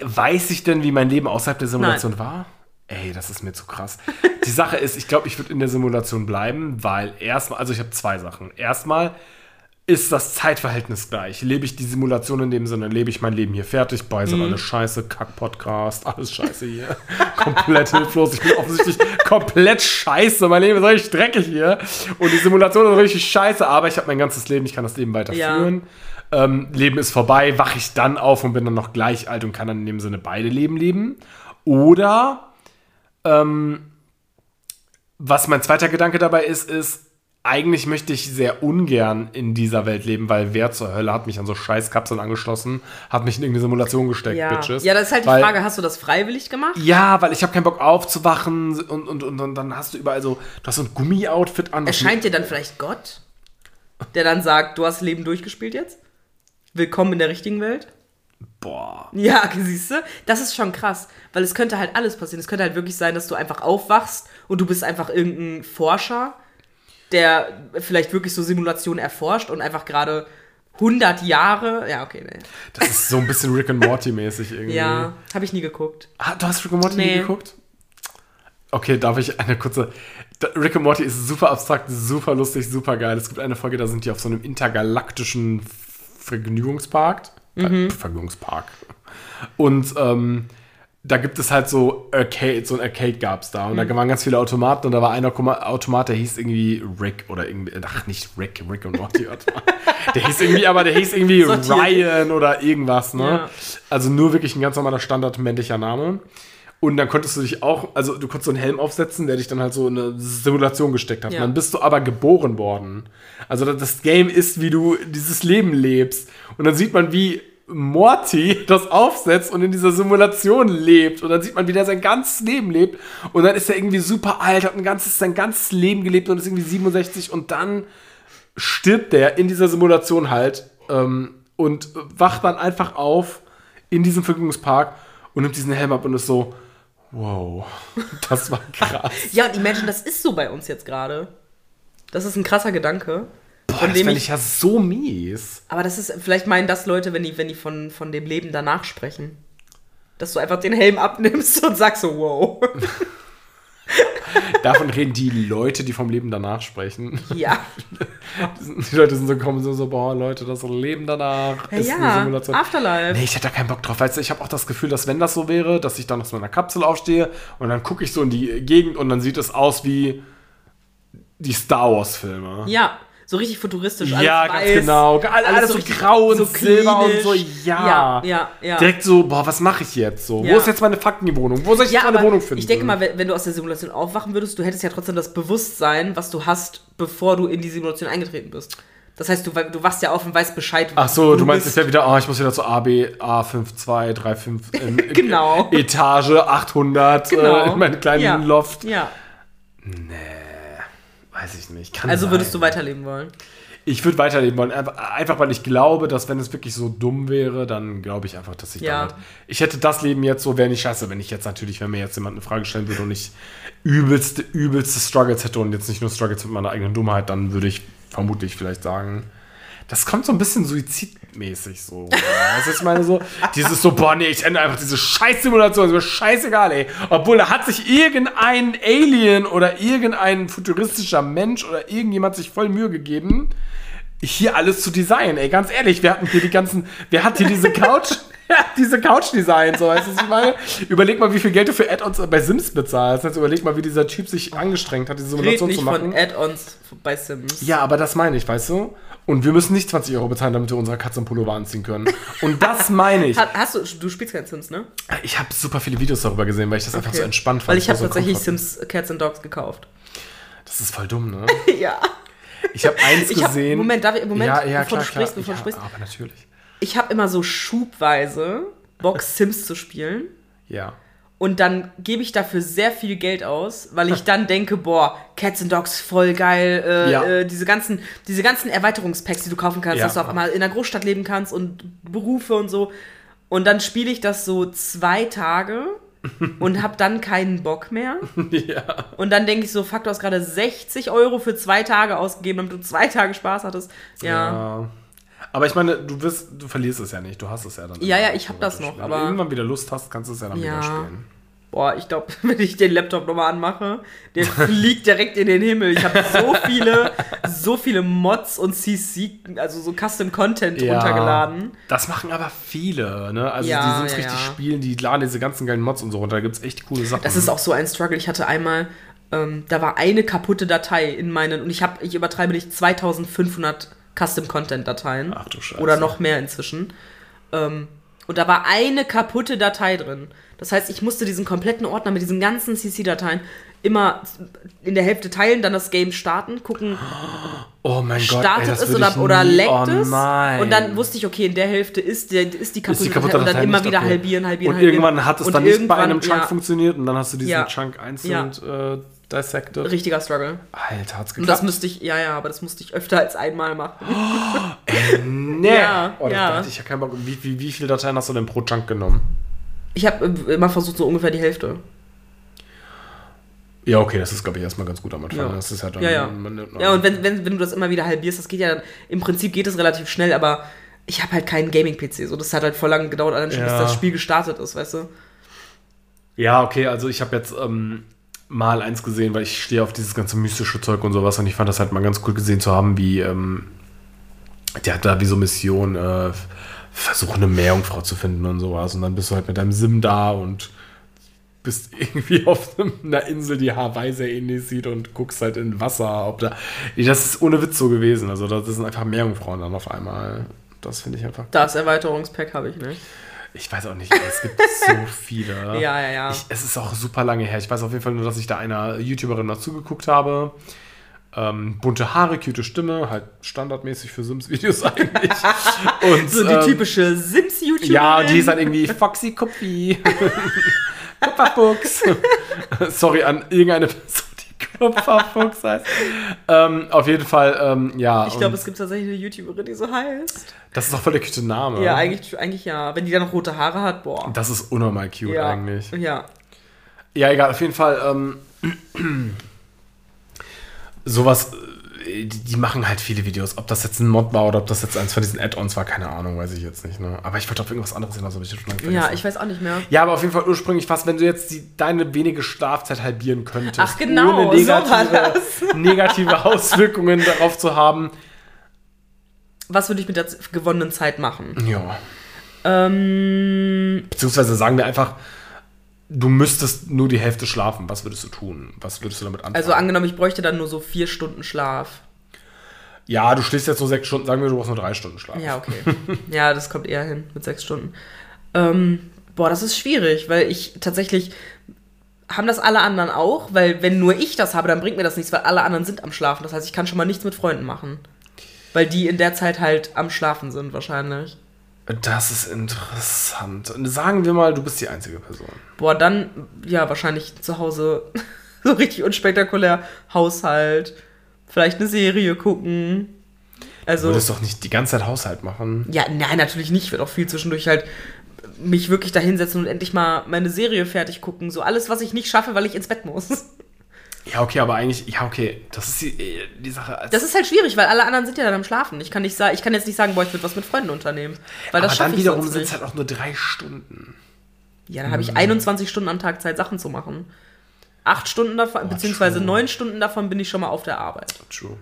Weiß ich denn, wie mein Leben außerhalb der Simulation war? Ey, das ist mir zu krass. Die Sache ist, ich glaube, ich würde in der Simulation bleiben, weil erstmal, also ich habe zwei Sachen. Erstmal, ist das Zeitverhältnis gleich? Lebe ich die Simulation in dem Sinne? Lebe ich mein Leben hier fertig? Bei sind alles scheiße, Kack-Podcast, alles scheiße hier. komplett hilflos. Ich bin offensichtlich komplett scheiße. Mein Leben ist richtig dreckig hier. Und die Simulation ist richtig scheiße, aber ich habe mein ganzes Leben, ich kann das Leben weiterführen. Ähm, Leben ist vorbei, wache ich dann auf und bin dann noch gleich alt und kann dann in dem Sinne beide Leben leben. Oder ähm, was mein zweiter Gedanke dabei ist, ist, eigentlich möchte ich sehr ungern in dieser Welt leben, weil wer zur Hölle hat mich an so scheiß Kapseln angeschlossen, hat mich in irgendeine Simulation gesteckt, Ja. Bitches. ja, das ist halt die weil, Frage, hast du das freiwillig gemacht? Ja, weil ich habe keinen Bock aufzuwachen und, und, und, und dann hast du überall so, du hast so ein Gummi-Outfit an. Erscheint dir dann vielleicht Gott, der dann sagt, du hast Leben durchgespielt jetzt? Willkommen in der richtigen Welt? Boah. Ja, siehst du? Das ist schon krass, weil es könnte halt alles passieren. Es könnte halt wirklich sein, dass du einfach aufwachst und du bist einfach irgendein Forscher, der vielleicht wirklich so Simulationen erforscht und einfach gerade 100 Jahre, ja, okay, nee. Das ist so ein bisschen Rick and Morty mäßig irgendwie. Ja, habe ich nie geguckt. Ah, du hast Rick and Morty nie Nee. geguckt? Okay, darf ich eine kurze. Rick and Morty ist super abstrakt, super lustig, super geil. Es gibt eine Folge, da sind die auf so einem intergalaktischen Vergnügungspark. Mhm. Äh, Vergnügungspark. Und ähm, da gibt es halt so Arcade, so ein Arcade gab es da. Und Mhm. da waren ganz viele Automaten und da war einer Automat, der hieß irgendwie Rick oder irgendwie, ach nicht Rick, Rick und Morty. warte mal. der hieß irgendwie, aber der hieß irgendwie. Ryan oder irgendwas, ne? Ja. Also nur wirklich ein ganz normaler Standard männlicher Name. Und dann konntest du dich auch, also du konntest so einen Helm aufsetzen, der dich dann halt so in eine Simulation gesteckt hat. Ja. Und dann bist du aber geboren worden. Also das Game ist, wie du dieses Leben lebst. Und dann sieht man, wie Morty das aufsetzt und in dieser Simulation lebt. Und dann sieht man, wie der sein ganzes Leben lebt. Und dann ist er irgendwie super alt, hat ein ganzes, sein ganzes Leben gelebt und ist irgendwie 67. Und dann stirbt der in dieser Simulation halt ähm, und wacht dann einfach auf in diesem Vergnügungspark und nimmt diesen Helm ab und ist so, wow, das war krass. Ja, und imagine, das ist so bei uns jetzt gerade. Das ist ein krasser Gedanke. Boah, von das fände ich, ich ja so mies. aber das ist, vielleicht meinen das Leute, wenn die, wenn die von, von dem Leben danach sprechen. Dass du einfach den Helm abnimmst und sagst so, wow. Davon reden die Leute, die vom Leben danach sprechen. ja. Die Leute sind so gekommen, so, so boah, Leute, das Leben danach Ja, ist eine. Simulation. Afterlife. Nee, ich hätte da keinen Bock drauf. Weißt du, ich habe auch das Gefühl, dass wenn das so wäre, dass ich dann aus meiner Kapsel aufstehe und dann gucke ich so in die Gegend und dann sieht es aus wie die Star Wars-Filme. Ja, so richtig futuristisch. Ja, ganz genau. Alles, alles so richtig- grau und silber und so. Ja. Ja, ja, ja. Direkt so, boah, was mache ich jetzt so? Ja. Wo ist jetzt meine fucking Wohnung? Wo soll ich jetzt meine Wohnung finden? ich denke mal, wenn, wenn du aus der Simulation aufwachen würdest, du hättest ja trotzdem das Bewusstsein, was du hast, bevor du in die Simulation eingetreten bist. Das heißt, du, du wachst ja auf und weißt Bescheid. Ach so, du meinst jetzt ja wieder, ah, ich muss wieder zu AB, A5235 in Genau. Etage 800 äh, in meinen kleinen ja. Loft. Ja, Weiß ich nicht. Kann also sein. würdest du weiterleben wollen. Ich würde weiterleben wollen. Einfach, weil ich glaube, dass wenn es wirklich so dumm wäre, dann glaube ich einfach, dass ich Ja. damit. Ich hätte das Leben jetzt so, wäre nicht scheiße, wenn ich jetzt natürlich, wenn mir jetzt jemand eine Frage stellen würde und ich übelste, übelste Struggles hätte und jetzt nicht nur Struggles mit meiner eigenen Dummheit, dann würde ich vermutlich vielleicht sagen. Das kommt so ein bisschen suizidmäßig so. Was ich meine so? Dieses so, boah, nee, ich ende einfach diese Scheiß-Simulation, ist mir scheißegal, ey. Obwohl da hat sich irgendein Alien oder irgendein futuristischer Mensch oder irgendjemand sich voll Mühe gegeben, hier alles zu designen, ey. Ganz ehrlich, wir hatten hier die ganzen, wer hat hier diese Couch, diese Couch-Design, so, weißt du, was ich meine? Überleg mal, wie viel Geld du für Add-ons bei Sims bezahlst. Jetzt überleg mal, wie dieser Typ sich angestrengt hat, diese Simulation zu machen. von Add-ons bei Sims. Ja, aber das meine ich, weißt du? Und wir müssen nicht 20 Euro bezahlen, damit wir unsere Katze einen Pullover anziehen können. Und das meine ich. Ha- Hast du, du spielst kein Sims, ne? Ich habe super viele Videos darüber gesehen, weil ich das einfach so Okay. entspannt fand. Weil ich habe tatsächlich. Sims Cats and Dogs gekauft. Das ist voll dumm, ne? ja. Ich habe eins Ich hab, gesehen. Moment, darf ich, Moment, ja, ja, bevor klar, du sprichst, klar. bevor ja, du sprichst. Aber natürlich. Ich habe immer so schubweise Bock, Sims zu spielen. Ja. Und dann gebe ich dafür sehr viel Geld aus, weil ich dann denke, boah, Cats and Dogs voll geil, äh, Ja. äh, diese ganzen, diese ganzen Erweiterungspacks, die du kaufen kannst, Ja. dass du auf einmal in der Großstadt leben kannst und Berufe und so. Und dann spiele ich das so zwei Tage und habe dann keinen Bock mehr. ja. Und dann denke ich so, fuck, du hast gerade 60 Euro für zwei Tage ausgegeben, damit du zwei Tage Spaß hattest. Ja. Ja. Aber ich meine, du wirst, du verlierst es ja nicht, du hast es ja dann. Ja, ja, ich hab das noch, Wenn aber- du irgendwann wieder Lust hast, kannst du es ja dann Ja. wieder spielen. Boah, ich glaube, wenn ich den Laptop nochmal anmache, der fliegt direkt in den Himmel. Ich habe so viele, so viele Mods und CC, also so Custom Content runtergeladen. Das machen aber viele, ne? Also Ja, die sind ja, richtig ja. spielen, die laden diese ganzen geilen Mods und so runter. Da gibt's echt coole Sachen. Das ist auch so ein Struggle. Ich hatte einmal, ähm, da war eine kaputte Datei in meinen, und ich habe, ich übertreibe nicht, 2500 Custom Content Dateien. Ach du Scheiße. Oder noch mehr inzwischen. Ähm, und da war eine kaputte Datei drin. Das heißt, ich musste diesen kompletten Ordner mit diesen ganzen CC-Dateien immer in der Hälfte teilen, dann das Game starten, gucken, Oh mein Gott, ey, startet das es oder, oder leckt oh es. Und dann wusste ich, okay, in der Hälfte ist, der, ist die kaputte, ist die kaputte Datei und dann immer wieder okay. halbieren, halbieren, Und halbieren. irgendwann hat es Und dann nicht bei einem Chunk ja, funktioniert und dann hast du diesen Ja. Chunk einzeln äh, dissected. Richtiger Struggle. Alter, hat's Und geklappt? das müsste ich, ja, ja, aber das musste ich öfter als einmal machen. nee. Ja, oh, ja. Da hatte ich ja keinen Bock. Wie, wie, wie viele Dateien hast du denn pro Chunk genommen? Ich habe immer versucht, so ungefähr die Hälfte. Ja, okay, das ist, glaube ich, erstmal ganz gut am Anfang. Ja. Das ist halt dann, Ja, ja. Ja, und wenn, wenn, wenn du das immer wieder halbierst, das geht ja dann, im Prinzip geht es relativ schnell, aber ich habe halt keinen Gaming-PC. So, das hat halt voll lange gedauert, allein schon, bis Ja. das Spiel gestartet ist, weißt du? Ja, okay, also ich habe jetzt ähm, mal eins gesehen, weil ich stehe auf dieses ganze mystische Zeug und sowas und ich fand das halt mal ganz cool gesehen zu haben, wie ähm, der hat da wie so Mission, äh, versuche eine Meerjungfrau zu finden und sowas und dann bist du halt mit deinem Sim da und bist irgendwie auf einer Insel, die Hawaii sehr ähnlich sieht und guckst halt in Wasser, ob da. Das ist ohne Witz so gewesen. Also das sind einfach Meerjungfrauen dann auf einmal. Das finde ich einfach. Das Erweiterungspack habe ich nicht. Ich weiß auch nicht, es gibt so viele. Ja, ja, ja. Ich, es ist auch super lange her. Ich weiß auf jeden Fall nur, dass ich da einer YouTuberin noch zugeguckt habe. Ähm, bunte Haare, cute Stimme, halt standardmäßig für Sims-Videos eigentlich. Und, So die ähm, typische Sims-YouTuberin. Ja, die ist halt irgendwie Foxy Kuppi. Kupferfuchs. Sorry an irgendeine Person, Kupferfuchs heißt. Ähm, auf jeden Fall, ähm, ja. Ich glaube, es gibt tatsächlich eine YouTuberin, die so heißt. das ist doch voll der cute Name. Ja, eigentlich, eigentlich ja. Wenn die dann noch rote Haare hat, boah. Das ist unnormal cute ja. eigentlich. Ja. Ja, egal, auf jeden Fall. Ähm, sowas, die, die machen halt viele Videos. Ob das jetzt ein Mod war oder ob das jetzt eins von diesen Add-ons war, keine Ahnung, weiß ich jetzt nicht. Ne? Aber ich wollte auf irgendwas anderes hinaus, aber ich schon lange Ja, vergessen. ich weiß auch nicht mehr. Ja, aber auf jeden Fall ursprünglich fast, wenn du jetzt die, deine wenige Schlafzeit halbieren könntest, Ach, genau, ohne so war negative, negative Auswirkungen darauf zu haben. Was würde ich mit der gewonnenen Zeit machen? Ja. Ähm, Beziehungsweise sagen wir einfach, du müsstest nur die Hälfte schlafen. Was würdest du tun? Was würdest du damit anfangen? also angenommen, ich bräuchte dann nur so vier Stunden Schlaf. ja, du schläfst jetzt nur sechs Stunden, sagen wir, du brauchst nur drei Stunden Schlaf. Ja, okay. ja, das kommt eher hin mit sechs Stunden. Ähm, boah, das ist schwierig, weil ich tatsächlich. Haben das alle anderen auch? Weil, wenn nur ich das habe, dann bringt mir das nichts, weil alle anderen sind am Schlafen. Das heißt, ich kann schon mal nichts mit Freunden machen. Weil die in der Zeit halt am Schlafen sind, wahrscheinlich. Das ist interessant. Sagen wir mal, du bist die einzige Person. Boah, dann, ja, wahrscheinlich zu Hause so richtig unspektakulär. Haushalt, vielleicht eine Serie gucken. Du Also. würdest doch nicht die ganze Zeit Haushalt machen. Ja, nein, natürlich nicht. Ich werde auch viel zwischendurch halt mich wirklich da hinsetzen und endlich mal meine Serie fertig gucken. So alles, was ich nicht schaffe, weil ich ins Bett muss. Ja, okay, aber eigentlich, ja, okay, das ist die, die Sache. Das ist halt schwierig, weil alle anderen sind ja dann am Schlafen. Ich kann, nicht ich kann jetzt nicht sagen, boah, ich würde was mit Freunden unternehmen. Weil das aber dann wiederum sind es halt auch nur drei Stunden. Ja, dann habe ich 21 Stunden am Tag Zeit, Sachen zu machen. Acht Stunden davon, beziehungsweise true. neun Stunden davon bin ich schon mal auf der Arbeit. True.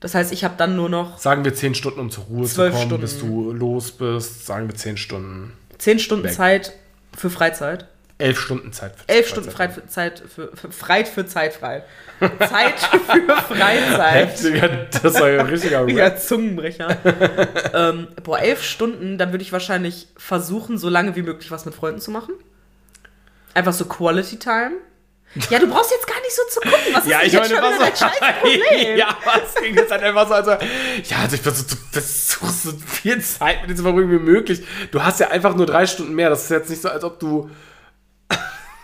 Das heißt, ich habe dann nur noch Sagen wir zehn Stunden, um zur Ruhe zu Zwölf kommen, Stunden. bis du los bist. Sagen wir zehn Stunden. zehn Stunden Weg. Zeit für Freizeit. Elf Stunden Zeit für Elf Stunden frei für Zeit für, für Freit für Zeit frei. Zeit für Freizeit. Das war ja ein richtiger Rap. Ja, Zungenbrecher. ähm, boah, elf Stunden, dann würde ich wahrscheinlich versuchen, so lange wie möglich was mit Freunden zu machen. Einfach so Quality Time. Ja, du brauchst jetzt gar nicht so zu gucken. Was ist Ja, denn ich jetzt meine, schon was scheiß Problem? ja, was ging jetzt halt einfach so, also, ja, also ich versuche versuch so viel Zeit mit dir zu verbringen wie möglich. Du hast ja einfach nur drei Stunden mehr. Das ist jetzt nicht so, als ob du.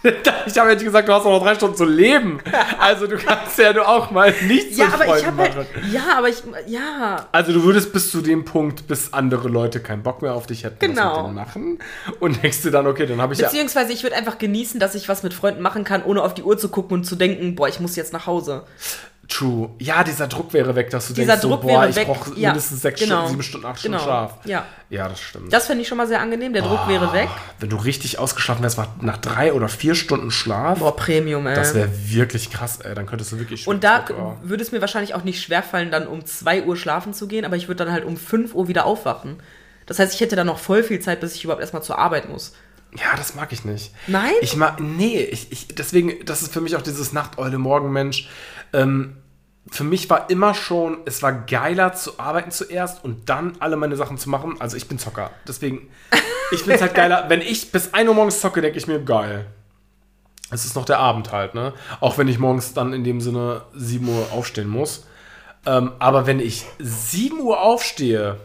ich habe jetzt gesagt, du hast noch drei Stunden zu leben. Also du kannst ja nur auch mal nichts Ja, aber ich machen. halt, ja, aber ich, ja, Also du würdest bis zu dem Punkt, bis andere Leute keinen Bock mehr auf dich hätten, was Genau. mit denen machen. Und denkst du dann, okay, dann habe ich ja. beziehungsweise ich würde einfach genießen, dass ich was mit Freunden machen kann, ohne auf die Uhr zu gucken und zu denken, boah, ich muss jetzt nach Hause. True. Ja, dieser Druck wäre weg, dass du Dieser denkst, Druck so, boah, ich brauche Ja, mindestens sechs genau. Stunden, sieben Stunden, acht Stunden Genau. Schlaf. Ja. Ja, das stimmt. Das finde ich schon mal sehr angenehm. Der Druck wäre weg. Wenn du richtig ausgeschlafen wärst, nach- drei oder vier Stunden Schlaf, Boah, Premium, ey. das wäre wirklich krass, ey. Dann könntest du wirklich Und da zurück, oh. würde es mir wahrscheinlich auch nicht schwerfallen, dann um 2 Uhr schlafen zu gehen, aber ich würde dann halt um 5 Uhr wieder aufwachen. Das heißt, ich hätte dann noch voll viel Zeit, bis ich überhaupt erstmal zur Arbeit muss. Ja, das mag ich nicht. Nein? Ich mag, nee, ich, ich, deswegen, das ist für mich auch dieses Nachteule-Morgenmensch. Ähm, für mich war immer schon, es war geiler zu arbeiten zuerst und dann alle meine Sachen zu machen. Also ich bin Zocker. Deswegen, ich finde es halt geiler, wenn ich bis 1 Uhr morgens zocke, denke ich mir, geil. Es ist noch der Abend halt, ne? Auch wenn ich morgens dann in dem Sinne 7 Uhr aufstehen muss. Ähm, aber wenn ich 7 Uhr aufstehe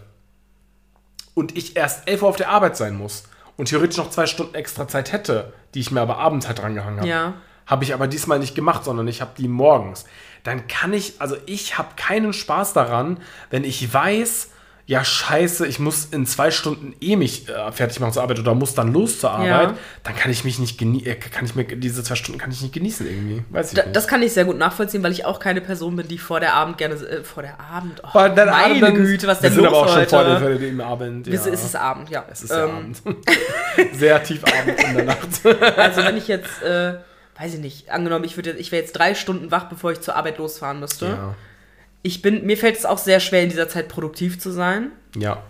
und ich erst 11 Uhr auf der Arbeit sein muss und theoretisch noch zwei Stunden extra Zeit hätte, die ich mir aber abends halt drangehangen habe, Ja. habe ich aber diesmal nicht gemacht, sondern ich habe die morgens. Dann kann ich, also ich habe keinen Spaß daran, wenn ich weiß, ja scheiße, ich muss in zwei Stunden eh mich äh, fertig machen zur Arbeit oder muss dann los zur Arbeit, Ja. dann kann ich mich nicht genießen, kann ich mir diese zwei Stunden kann ich nicht genießen irgendwie, weiß ich Da, nicht. das kann ich sehr gut nachvollziehen, weil ich auch keine Person bin, die vor der Abend gerne. Äh, vor der Abend? Oh, dann meine Abend, dann- Güte, was denn wir sind los aber auch schon heute? vor dem, vor dem Abend. Ja. Es ist es Abend, ja. Es ist Ähm, Abend. Sehr tief Abend in der Nacht. Also wenn ich jetzt, äh, weiß ich nicht, angenommen, ich, würde ich wäre jetzt drei Stunden wach, bevor ich zur Arbeit losfahren müsste. Ja. Ich bin, mir fällt es auch sehr schwer, in dieser Zeit produktiv zu sein. ja.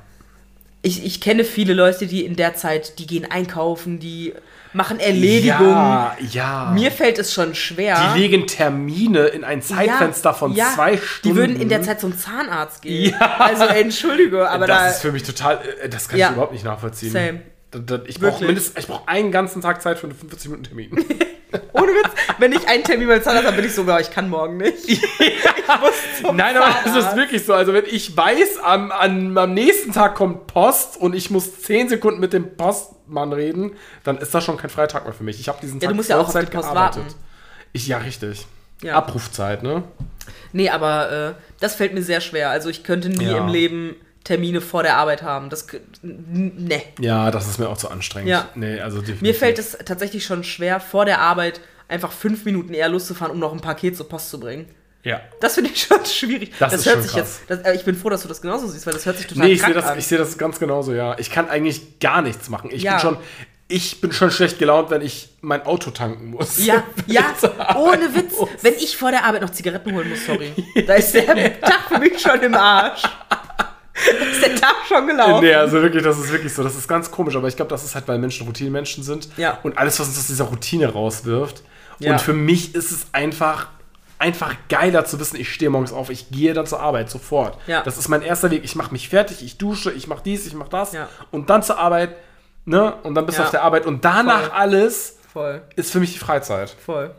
Ich, ich kenne viele Leute, die in der Zeit, die gehen einkaufen, die machen Erledigungen. Ja, ja. Mir fällt es schon schwer. die legen Termine in ein Zeitfenster von ja, zwei Stunden. Die würden in der Zeit zum Zahnarzt gehen. Also entschuldige, aber das da. ist für mich total, äh, das kann Ja. ich überhaupt nicht nachvollziehen. Same. Ich brauche mindestens, ich brauche einen ganzen Tag Zeit für einen 45 Minuten Termin. Ohne Witz, wenn ich einen Termin beim Zahnarzt habe, bin ich sogar, ich kann morgen nicht. Ich muss zum Nein, aber es ist wirklich so. Also wenn ich weiß, am, an, am nächsten Tag kommt Post und ich muss 10 Sekunden mit dem Postmann reden, dann ist das schon kein freier Tag mehr für mich. Ich habe diesen Ja, Tag du musst ja auch auf die Post gearbeitet. warten. Ich, ja, richtig. Ja. Abrufzeit, ne? Nee, aber äh, das fällt mir sehr schwer. Also ich könnte nie Ja. im Leben Termine vor der Arbeit haben. Das, ne. Ja, das ist mir auch zu anstrengend. Ja. Nee, also definitiv. Mir fällt es tatsächlich schon schwer, vor der Arbeit einfach fünf Minuten eher loszufahren, um noch ein Paket zur Post zu bringen. Ja. Das finde ich schon schwierig. Das ist hört sich krass. jetzt. Das, äh, ich bin froh, dass du das genauso siehst, weil das hört sich total Nee, ich sehe das, an. ich sehe das ganz genauso, ja. Ich kann eigentlich gar nichts machen. Ich Ja. bin schon, ich bin schon schlecht gelaunt, wenn ich mein Auto tanken muss. Ja, ja, ohne Witz. muss. Wenn ich vor der Arbeit noch Zigaretten holen muss, sorry. Da ist der Tag für mich schon im Arsch. Ist der Tag schon gelaufen. Nee, also wirklich, das ist wirklich so. Das ist ganz komisch, aber ich glaube, das ist halt, weil Menschen Routinemenschen sind. Ja. Und alles, was uns aus dieser Routine rauswirft. Ja. Und für mich ist es einfach, einfach geiler zu wissen, ich stehe morgens auf, ich gehe dann zur Arbeit, sofort. Ja. Das ist mein erster Weg. Ich mache mich fertig, ich dusche, ich mache dies, ich mache das. Ja. Und dann zur Arbeit, ne? Und dann bist du auf der Arbeit. Und danach Voll. alles Voll, ist für mich die Freizeit. voll.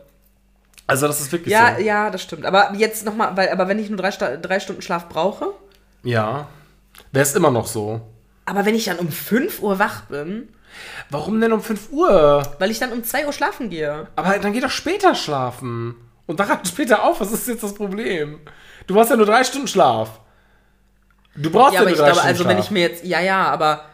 Also das ist wirklich Ja, so. ja, das stimmt. Aber jetzt nochmal, weil, aber wenn ich nur drei, drei Stunden Schlaf brauche, Ja. Wäre es immer noch so. aber wenn ich dann um 5 Uhr wach bin, Warum denn um 5 Uhr? weil ich dann um 2 Uhr schlafen gehe. Aber dann geh doch später schlafen. Und wach halt später auf. Was ist jetzt das Problem? Du brauchst ja nur drei Stunden Schlaf. Du brauchst ja, Ja, aber nur ich drei glaube, Stunden also Schlaf. wenn ich mir jetzt, ja, ja, aber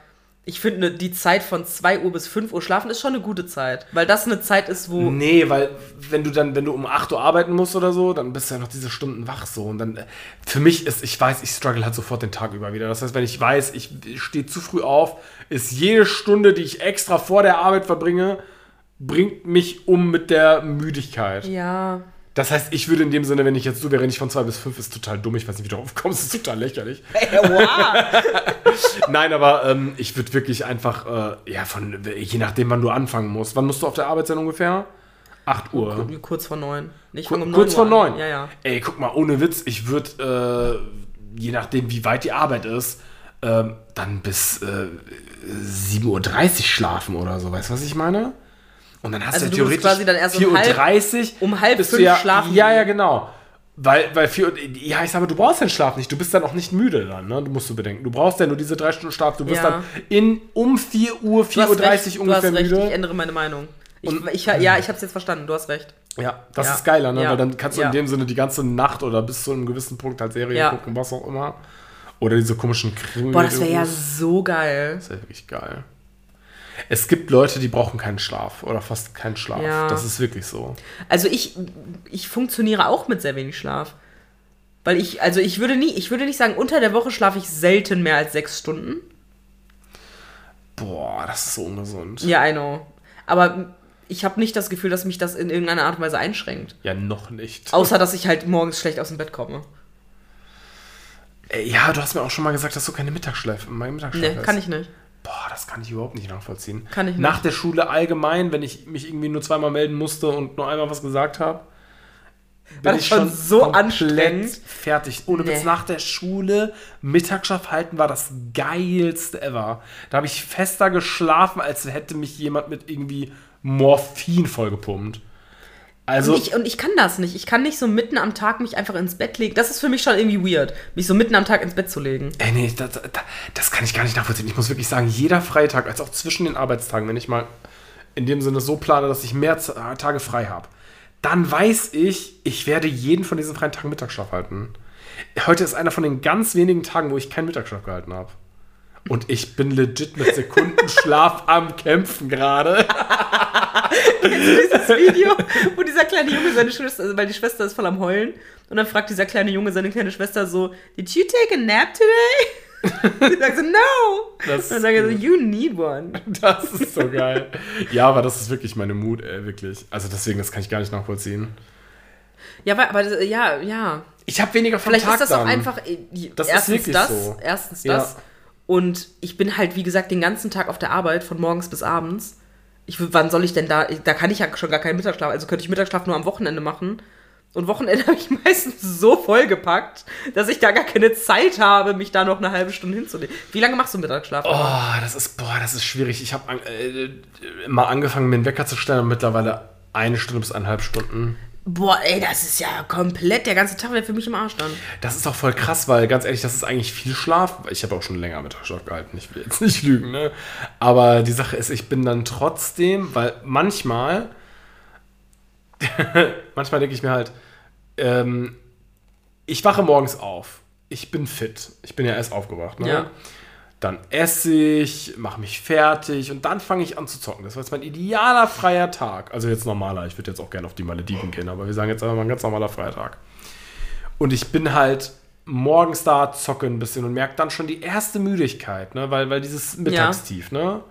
ich finde, die Zeit von 2 Uhr bis 5 Uhr schlafen ist schon eine gute Zeit. Weil das eine Zeit ist, wo. Nee, weil wenn du dann, wenn du um 8 Uhr arbeiten musst oder so, dann bist du ja noch diese Stunden wach so. Und dann, äh, für mich ist, ich weiß, ich struggle halt sofort den Tag über wieder. Das heißt, wenn ich weiß, ich stehe zu früh auf, ist jede Stunde, die ich extra vor der Arbeit verbringe, bringt mich um mit der Müdigkeit. Ja. Das heißt, ich würde in dem Sinne, wenn ich jetzt so wäre, nicht von 2 bis 5, ist total dumm. Ich weiß nicht, wie du drauf kommst, ist total lächerlich. Ey, wow. Nein, aber ähm, ich würde wirklich einfach, äh, ja, von, je nachdem, wann du anfangen musst. Wann musst du auf der Arbeit sein ungefähr? 8 Uhr. Kurz vor 9. Ich Ku- fange um 9 Kurz vor an. 9. Ja, ja. Ey, guck mal, ohne Witz, ich würde, äh, je nachdem, wie weit die Arbeit ist, ähm, dann bis äh, 7.30 Uhr schlafen oder so. Weißt du, was ich meine? Und dann hast Also du du theoretisch quasi dann erst um halb- 4.30 Uhr. um halb bist du fünf ja, schlafen Ja, ja, genau. Weil, weil vier, ja, ich sage, du brauchst den Schlaf nicht. Du bist dann auch nicht müde dann, ne? Du musst du bedenken. Du brauchst ja nur diese drei Stunden Schlaf. Du bist Ja. dann in, um 4 Uhr, 4.30 Du hast Uhr recht, du ungefähr hast recht. müde. Ich ändere meine Meinung. Ich, ich, ja, ich habe es jetzt verstanden. Du hast recht. Ja, das Ja. ist geiler, ne? Ja. Weil dann kannst du in dem Sinne die ganze Nacht oder bis zu einem gewissen Punkt halt Serie gucken, was auch immer. Oder diese komischen Krimi. Boah, das wäre ja so geil. Das wäre wirklich geil. Es gibt Leute, die brauchen keinen Schlaf oder fast keinen Schlaf. Ja. Das ist wirklich so. Also ich, ich funktioniere auch mit sehr wenig Schlaf. Weil ich, also ich würde nie, ich würde nicht sagen, unter der Woche schlafe ich selten mehr als sechs Stunden. Boah, das ist so ungesund. Ja, I know. Aber ich habe nicht das Gefühl, dass mich das in irgendeiner Art und Weise einschränkt. Ja, noch nicht. Außer, dass ich halt morgens schlecht aus dem Bett komme. Ja, du hast mir auch schon mal gesagt, dass du keine Mittagsschlaf, mein Mittagsschlaf Nee, kann ich nicht. Boah, das kann ich überhaupt nicht nachvollziehen. Kann ich nicht. Nach der Schule allgemein, wenn ich mich irgendwie nur zweimal melden musste und nur einmal was gesagt habe, War das schon so anstrengend? fertig. Ohne Witz, Nee. nach der Schule Mittagsschlaf halten war das geilste ever. Da habe ich fester geschlafen, als hätte mich jemand mit irgendwie Morphin vollgepumpt. Also, und, ich, und ich kann das nicht. Ich kann nicht so mitten am Tag mich einfach ins Bett legen. Das ist für mich schon irgendwie weird, mich so mitten am Tag ins Bett zu legen. Ey, nee, das, das, das kann ich gar nicht nachvollziehen. Ich muss wirklich sagen, jeder Freitag, als auch zwischen den Arbeitstagen, wenn ich mal in dem Sinne so plane, dass ich mehr Z- Tage frei habe, dann weiß ich, ich werde jeden von diesen freien Tagen Mittagsschlaf halten. Heute ist einer von den ganz wenigen Tagen, wo ich keinen Mittagsschlaf gehalten habe. Und ich bin legit mit Sekundenschlaf am Kämpfen gerade. Dieses Video, wo dieser kleine Junge seine Schwester, also weil die Schwester ist voll am Heulen. Und dann fragt dieser kleine Junge seine kleine Schwester so, Did you take a nap today? Sie sagt so, no. Das Und dann sagt er so, ist you need one. Das ist so geil. Ja, aber das ist wirklich meine Mut, ey, wirklich. Also deswegen, das kann ich gar nicht nachvollziehen. Ja, weil- aber das, ja, ja. Ich habe weniger vom Vielleicht Tag ist das dann. auch einfach äh, Das ist erstens wirklich das, so. erstens Ja. Und ich bin halt, wie gesagt, den ganzen Tag auf der Arbeit, von morgens bis abends. Ich, wann soll ich denn da? Da kann ich ja schon gar keinen Mittagsschlaf. Also könnte ich Mittagsschlaf nur am Wochenende machen. Und Wochenende habe ich meistens so vollgepackt, dass ich da gar keine Zeit habe, mich da noch eine halbe Stunde hinzulegen. Wie lange machst du Mittagsschlaf? Oh, das ist, boah, das ist schwierig. Ich habe äh, mal angefangen, mir einen Wecker zu stellen und mittlerweile eine Stunde bis eineinhalb Stunden. Boah, ey, das ist ja komplett, der ganze Tag wäre für mich im Arsch dann. Das ist auch voll krass, weil ganz ehrlich, das ist eigentlich viel Schlaf. Ich habe auch schon länger Mittagsschlaf gehalten, ich will jetzt nicht lügen, ne? Aber die Sache ist, ich bin dann trotzdem, weil manchmal, manchmal denke ich mir halt, ähm, ich wache morgens auf. Ich bin fit. Ich bin ja erst aufgewacht, ne? Ja. Dann esse ich, mache mich fertig und dann fange ich an zu zocken. Das war jetzt mein idealer freier Tag. Also jetzt normaler. Ich würde jetzt auch gerne auf die Malediven gehen, aber wir sagen jetzt einfach mal ein ganz normaler freier Tag. Und ich bin halt morgens da, zocke ein bisschen und merke dann schon die erste Müdigkeit, ne? weil, weil dieses Mittagstief, ne?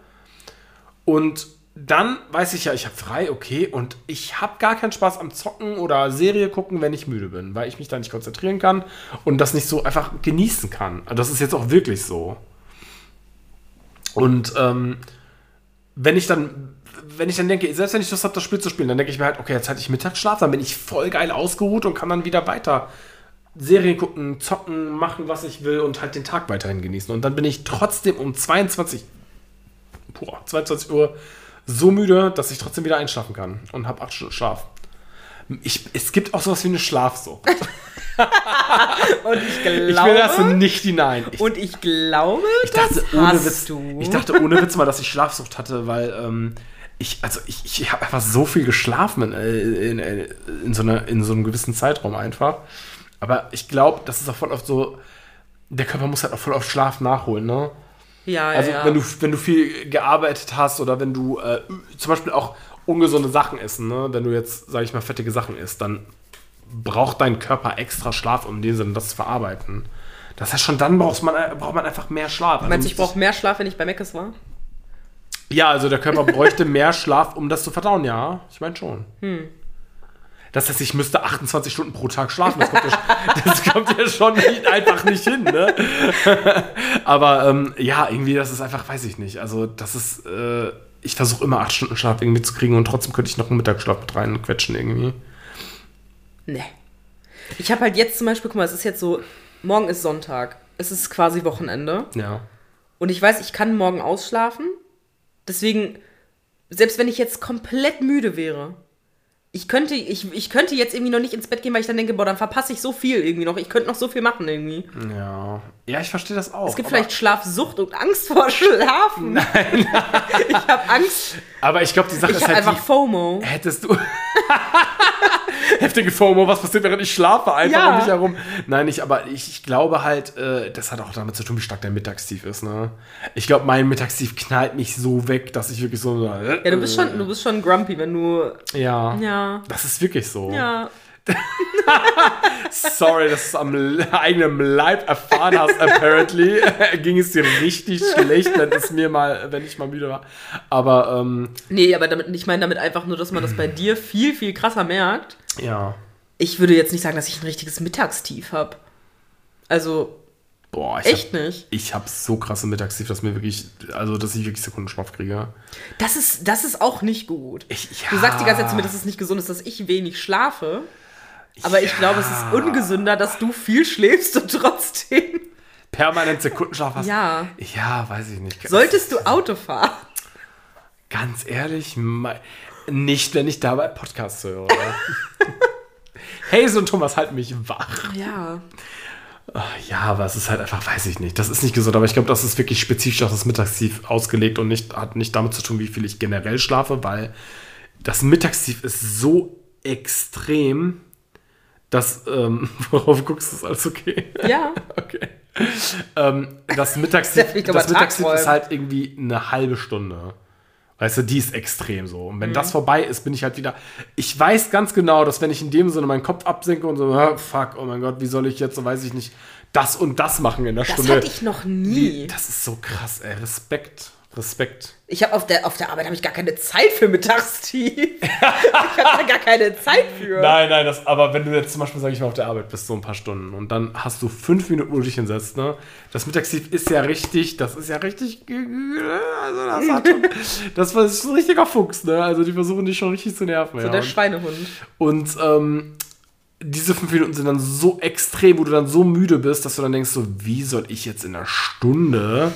Und dann weiß ich ja, ich habe frei, okay, und ich habe gar keinen Spaß am Zocken oder Serie gucken, wenn ich müde bin, weil ich mich da nicht konzentrieren kann und das nicht so einfach genießen kann. Also das ist jetzt auch wirklich so. Und ähm, wenn ich dann, wenn ich dann denke, selbst wenn ich Lust habe, das Spiel zu spielen, dann denke ich mir halt, okay, jetzt hatte ich Mittagsschlaf, dann bin ich voll geil ausgeruht und kann dann wieder weiter Serien gucken, zocken, machen, was ich will und halt den Tag weiterhin genießen. Und dann bin ich trotzdem um 22, boah, 22 Uhr so müde, dass ich trotzdem wieder einschlafen kann und habe acht Stunden Schlaf. Ich, es gibt auch sowas wie eine Schlafsucht. Und ich glaube. Ich will das nicht hinein. Ich, und ich glaube, ich dachte, das ohne Witz, du. ich dachte ohne Witz mal, dass ich Schlafsucht hatte, weil ähm, ich, also ich, ich habe einfach so viel geschlafen in, in, in, in, so einer, in so einem gewissen Zeitraum einfach. Aber ich glaube, das ist auch voll oft so, der Körper muss halt auch voll oft Schlaf nachholen, ne? ja, ja, Also ja. wenn du, wenn du viel gearbeitet hast oder wenn du äh, zum Beispiel auch ungesunde Sachen essen, ne? wenn du jetzt, sage ich mal, fettige Sachen isst, dann braucht dein Körper extra Schlaf, um in dem Sinne das zu verarbeiten. Das heißt, schon dann braucht man, braucht man einfach mehr Schlaf. Also Meinst du, ich brauche mehr Schlaf, wenn ich bei Meckes war? Ja, also der Körper bräuchte mehr Schlaf, um das zu verdauen, ja. Ich meine schon. Das heißt, ich müsste 28 Stunden pro Tag schlafen. Das kommt ja, das kommt ja schon nicht, einfach nicht hin, ne? Aber ähm, ja, irgendwie, das ist einfach, weiß ich nicht. Also, das ist, äh, ich versuche immer 8 Stunden Schlaf irgendwie zu kriegen und trotzdem könnte ich noch einen Mittagsschlaf mit reinquetschen irgendwie. Nee. Ich habe halt jetzt zum Beispiel, guck mal, es ist jetzt so, morgen ist Sonntag. Es ist quasi Wochenende. Ja. Und ich weiß, ich kann morgen ausschlafen. Deswegen, selbst wenn ich jetzt komplett müde wäre, ich könnte, ich, ich könnte jetzt irgendwie noch nicht ins Bett gehen, weil ich dann denke, boah, dann verpasse ich so viel irgendwie noch. Ich könnte noch so viel machen irgendwie. Ja. Ja, ich verstehe das auch. Es gibt vielleicht Schlafsucht und Angst vor Schlafen. Nein. ich habe Angst. aber ich glaube, die Sache Ich ist halt einfach die, FOMO. Hättest du. Heftige FOMO, was passiert, während ich schlafe? Einfach Ja. um mich herum. Nein, nicht, aber ich, ich glaube halt, äh, das hat auch damit zu tun, wie stark dein Mittagstief ist, ne? Ich glaube, mein Mittagstief knallt mich so weg, dass ich wirklich so. Ja, du bist schon, du bist schon grumpy, wenn du. Ja. Ja. Das ist wirklich so. Ja. Sorry, dass du es am eigenen Leib erfahren hast, apparently. Ging es dir richtig schlecht, wenn es mir mal, wenn ich mal müde war. Aber, ähm, Nee, aber damit, ich meine damit einfach nur, dass man das bei dir viel, viel krasser merkt. ja. Ich würde jetzt nicht sagen, dass ich ein richtiges Mittagstief habe. Also, Boah, ich echt hab, nicht. ich habe so krasse Mittagstief, dass mir wirklich, also, dass ich wirklich Sekundenschlaf kriege. Das ist, das ist auch nicht gut. Ich, Du sagst die ganze Zeit ja. zu mir, dass es nicht gesund ist, dass ich wenig schlafe. Aber ich glaube, es ist Ja. ungesünder, dass du viel schläfst und trotzdem. permanent Sekundenschlaf hast. Ja. Ja, weiß ich nicht. Solltest du Auto fahren? Ganz ehrlich, nicht, wenn ich dabei Podcasts höre. Hazel und Thomas halten mich wach. Ja. Ja, aber es ist halt einfach, weiß ich nicht. Das ist nicht gesund, aber ich glaube, das ist wirklich spezifisch auf das Mittagstief ausgelegt und nicht, hat nicht damit zu tun, wie viel ich generell schlafe, weil das Mittagstief ist so extrem, dass, ähm, worauf guckst du, ist alles okay? Ja. Okay. Ähm, das Mittagstief, das Mittagstief tagträumen. ist halt irgendwie eine halbe Stunde. Weißt du, die ist extrem so. Und wenn Mhm. das vorbei ist, bin ich halt wieder. Ich weiß ganz genau, dass wenn ich in dem Sinne meinen Kopf absenke und so, ah, fuck, oh mein Gott, wie soll ich jetzt, so weiß ich nicht, das und das machen in der Das Stunde. hatte ich noch nie. Das ist so krass, ey. Respekt. Respekt. Ich habe auf der, auf der Arbeit habe ich gar keine Zeit für Mittagstief. ich habe da gar keine Zeit für. Nein, nein, das, aber wenn du jetzt zum Beispiel, sag ich mal, auf der Arbeit bist, so ein paar Stunden und dann hast du fünf Minuten, wo du dich hinsetzt, ne? Das Mittagstief ist ja richtig, das ist ja richtig, also das hat schon, das ist ein richtiger Fuchs, ne? Also die versuchen dich schon richtig zu nerven, So ja. der Und- Schweinehund. Und ähm, diese fünf Minuten sind dann so extrem, wo du dann so müde bist, dass du dann denkst, so, wie soll ich jetzt in einer Stunde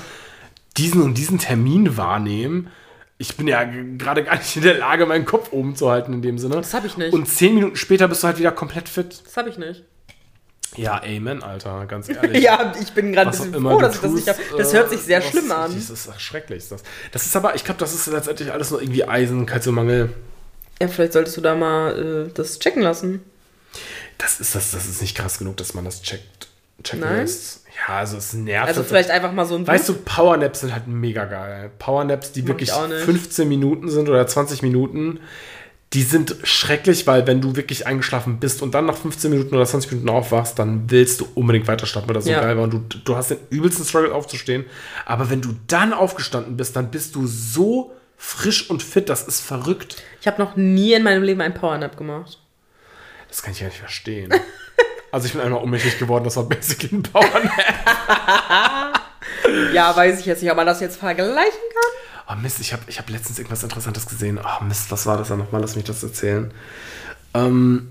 diesen und diesen Termin wahrnehmen? Ich bin ja gerade gar nicht in der Lage, meinen Kopf oben zu halten in dem Sinne. Das hab ich nicht. Und zehn Minuten später bist du halt wieder komplett fit. Das habe ich nicht. Ja, Amen, Alter, ganz ehrlich. Ja, ich bin gerade ein bisschen froh, dass ich das nicht tust, habe. Das hört sich sehr äh, schlimm an. Das ist schrecklich. Das. das ist aber, ich glaube, das ist letztendlich alles nur irgendwie Eisen, Kalziummangel. Ja, vielleicht solltest du da mal äh, das checken lassen. Das ist, das, das ist nicht krass genug, dass man das checkt, checken Nein? Ja, also es nervt. Also halt. vielleicht einfach mal so ein Weißt du, Powernaps sind halt mega geil. Powernaps, die Mag wirklich ich auch nicht. 15 Minuten sind oder 20 Minuten, die sind schrecklich, weil wenn du wirklich eingeschlafen bist und dann nach 15 Minuten oder 20 Minuten aufwachst, dann willst du unbedingt weiter schlafen, weil das so Ja. geil war und du, du hast den übelsten Struggle aufzustehen. Aber wenn du dann aufgestanden bist, dann bist du so frisch und fit, das ist verrückt. Ich habe noch nie in meinem Leben einen Powernap gemacht. Das kann ich ja nicht verstehen. Also ich bin einmal ohnmächtig geworden, das war basically ein Powernap. Ja, weiß ich jetzt nicht, ob man das jetzt vergleichen kann. Oh Mist, ich habe ich hab letztens irgendwas Interessantes gesehen. Oh Mist, was war das dann nochmal? Lass mich das erzählen. Ähm,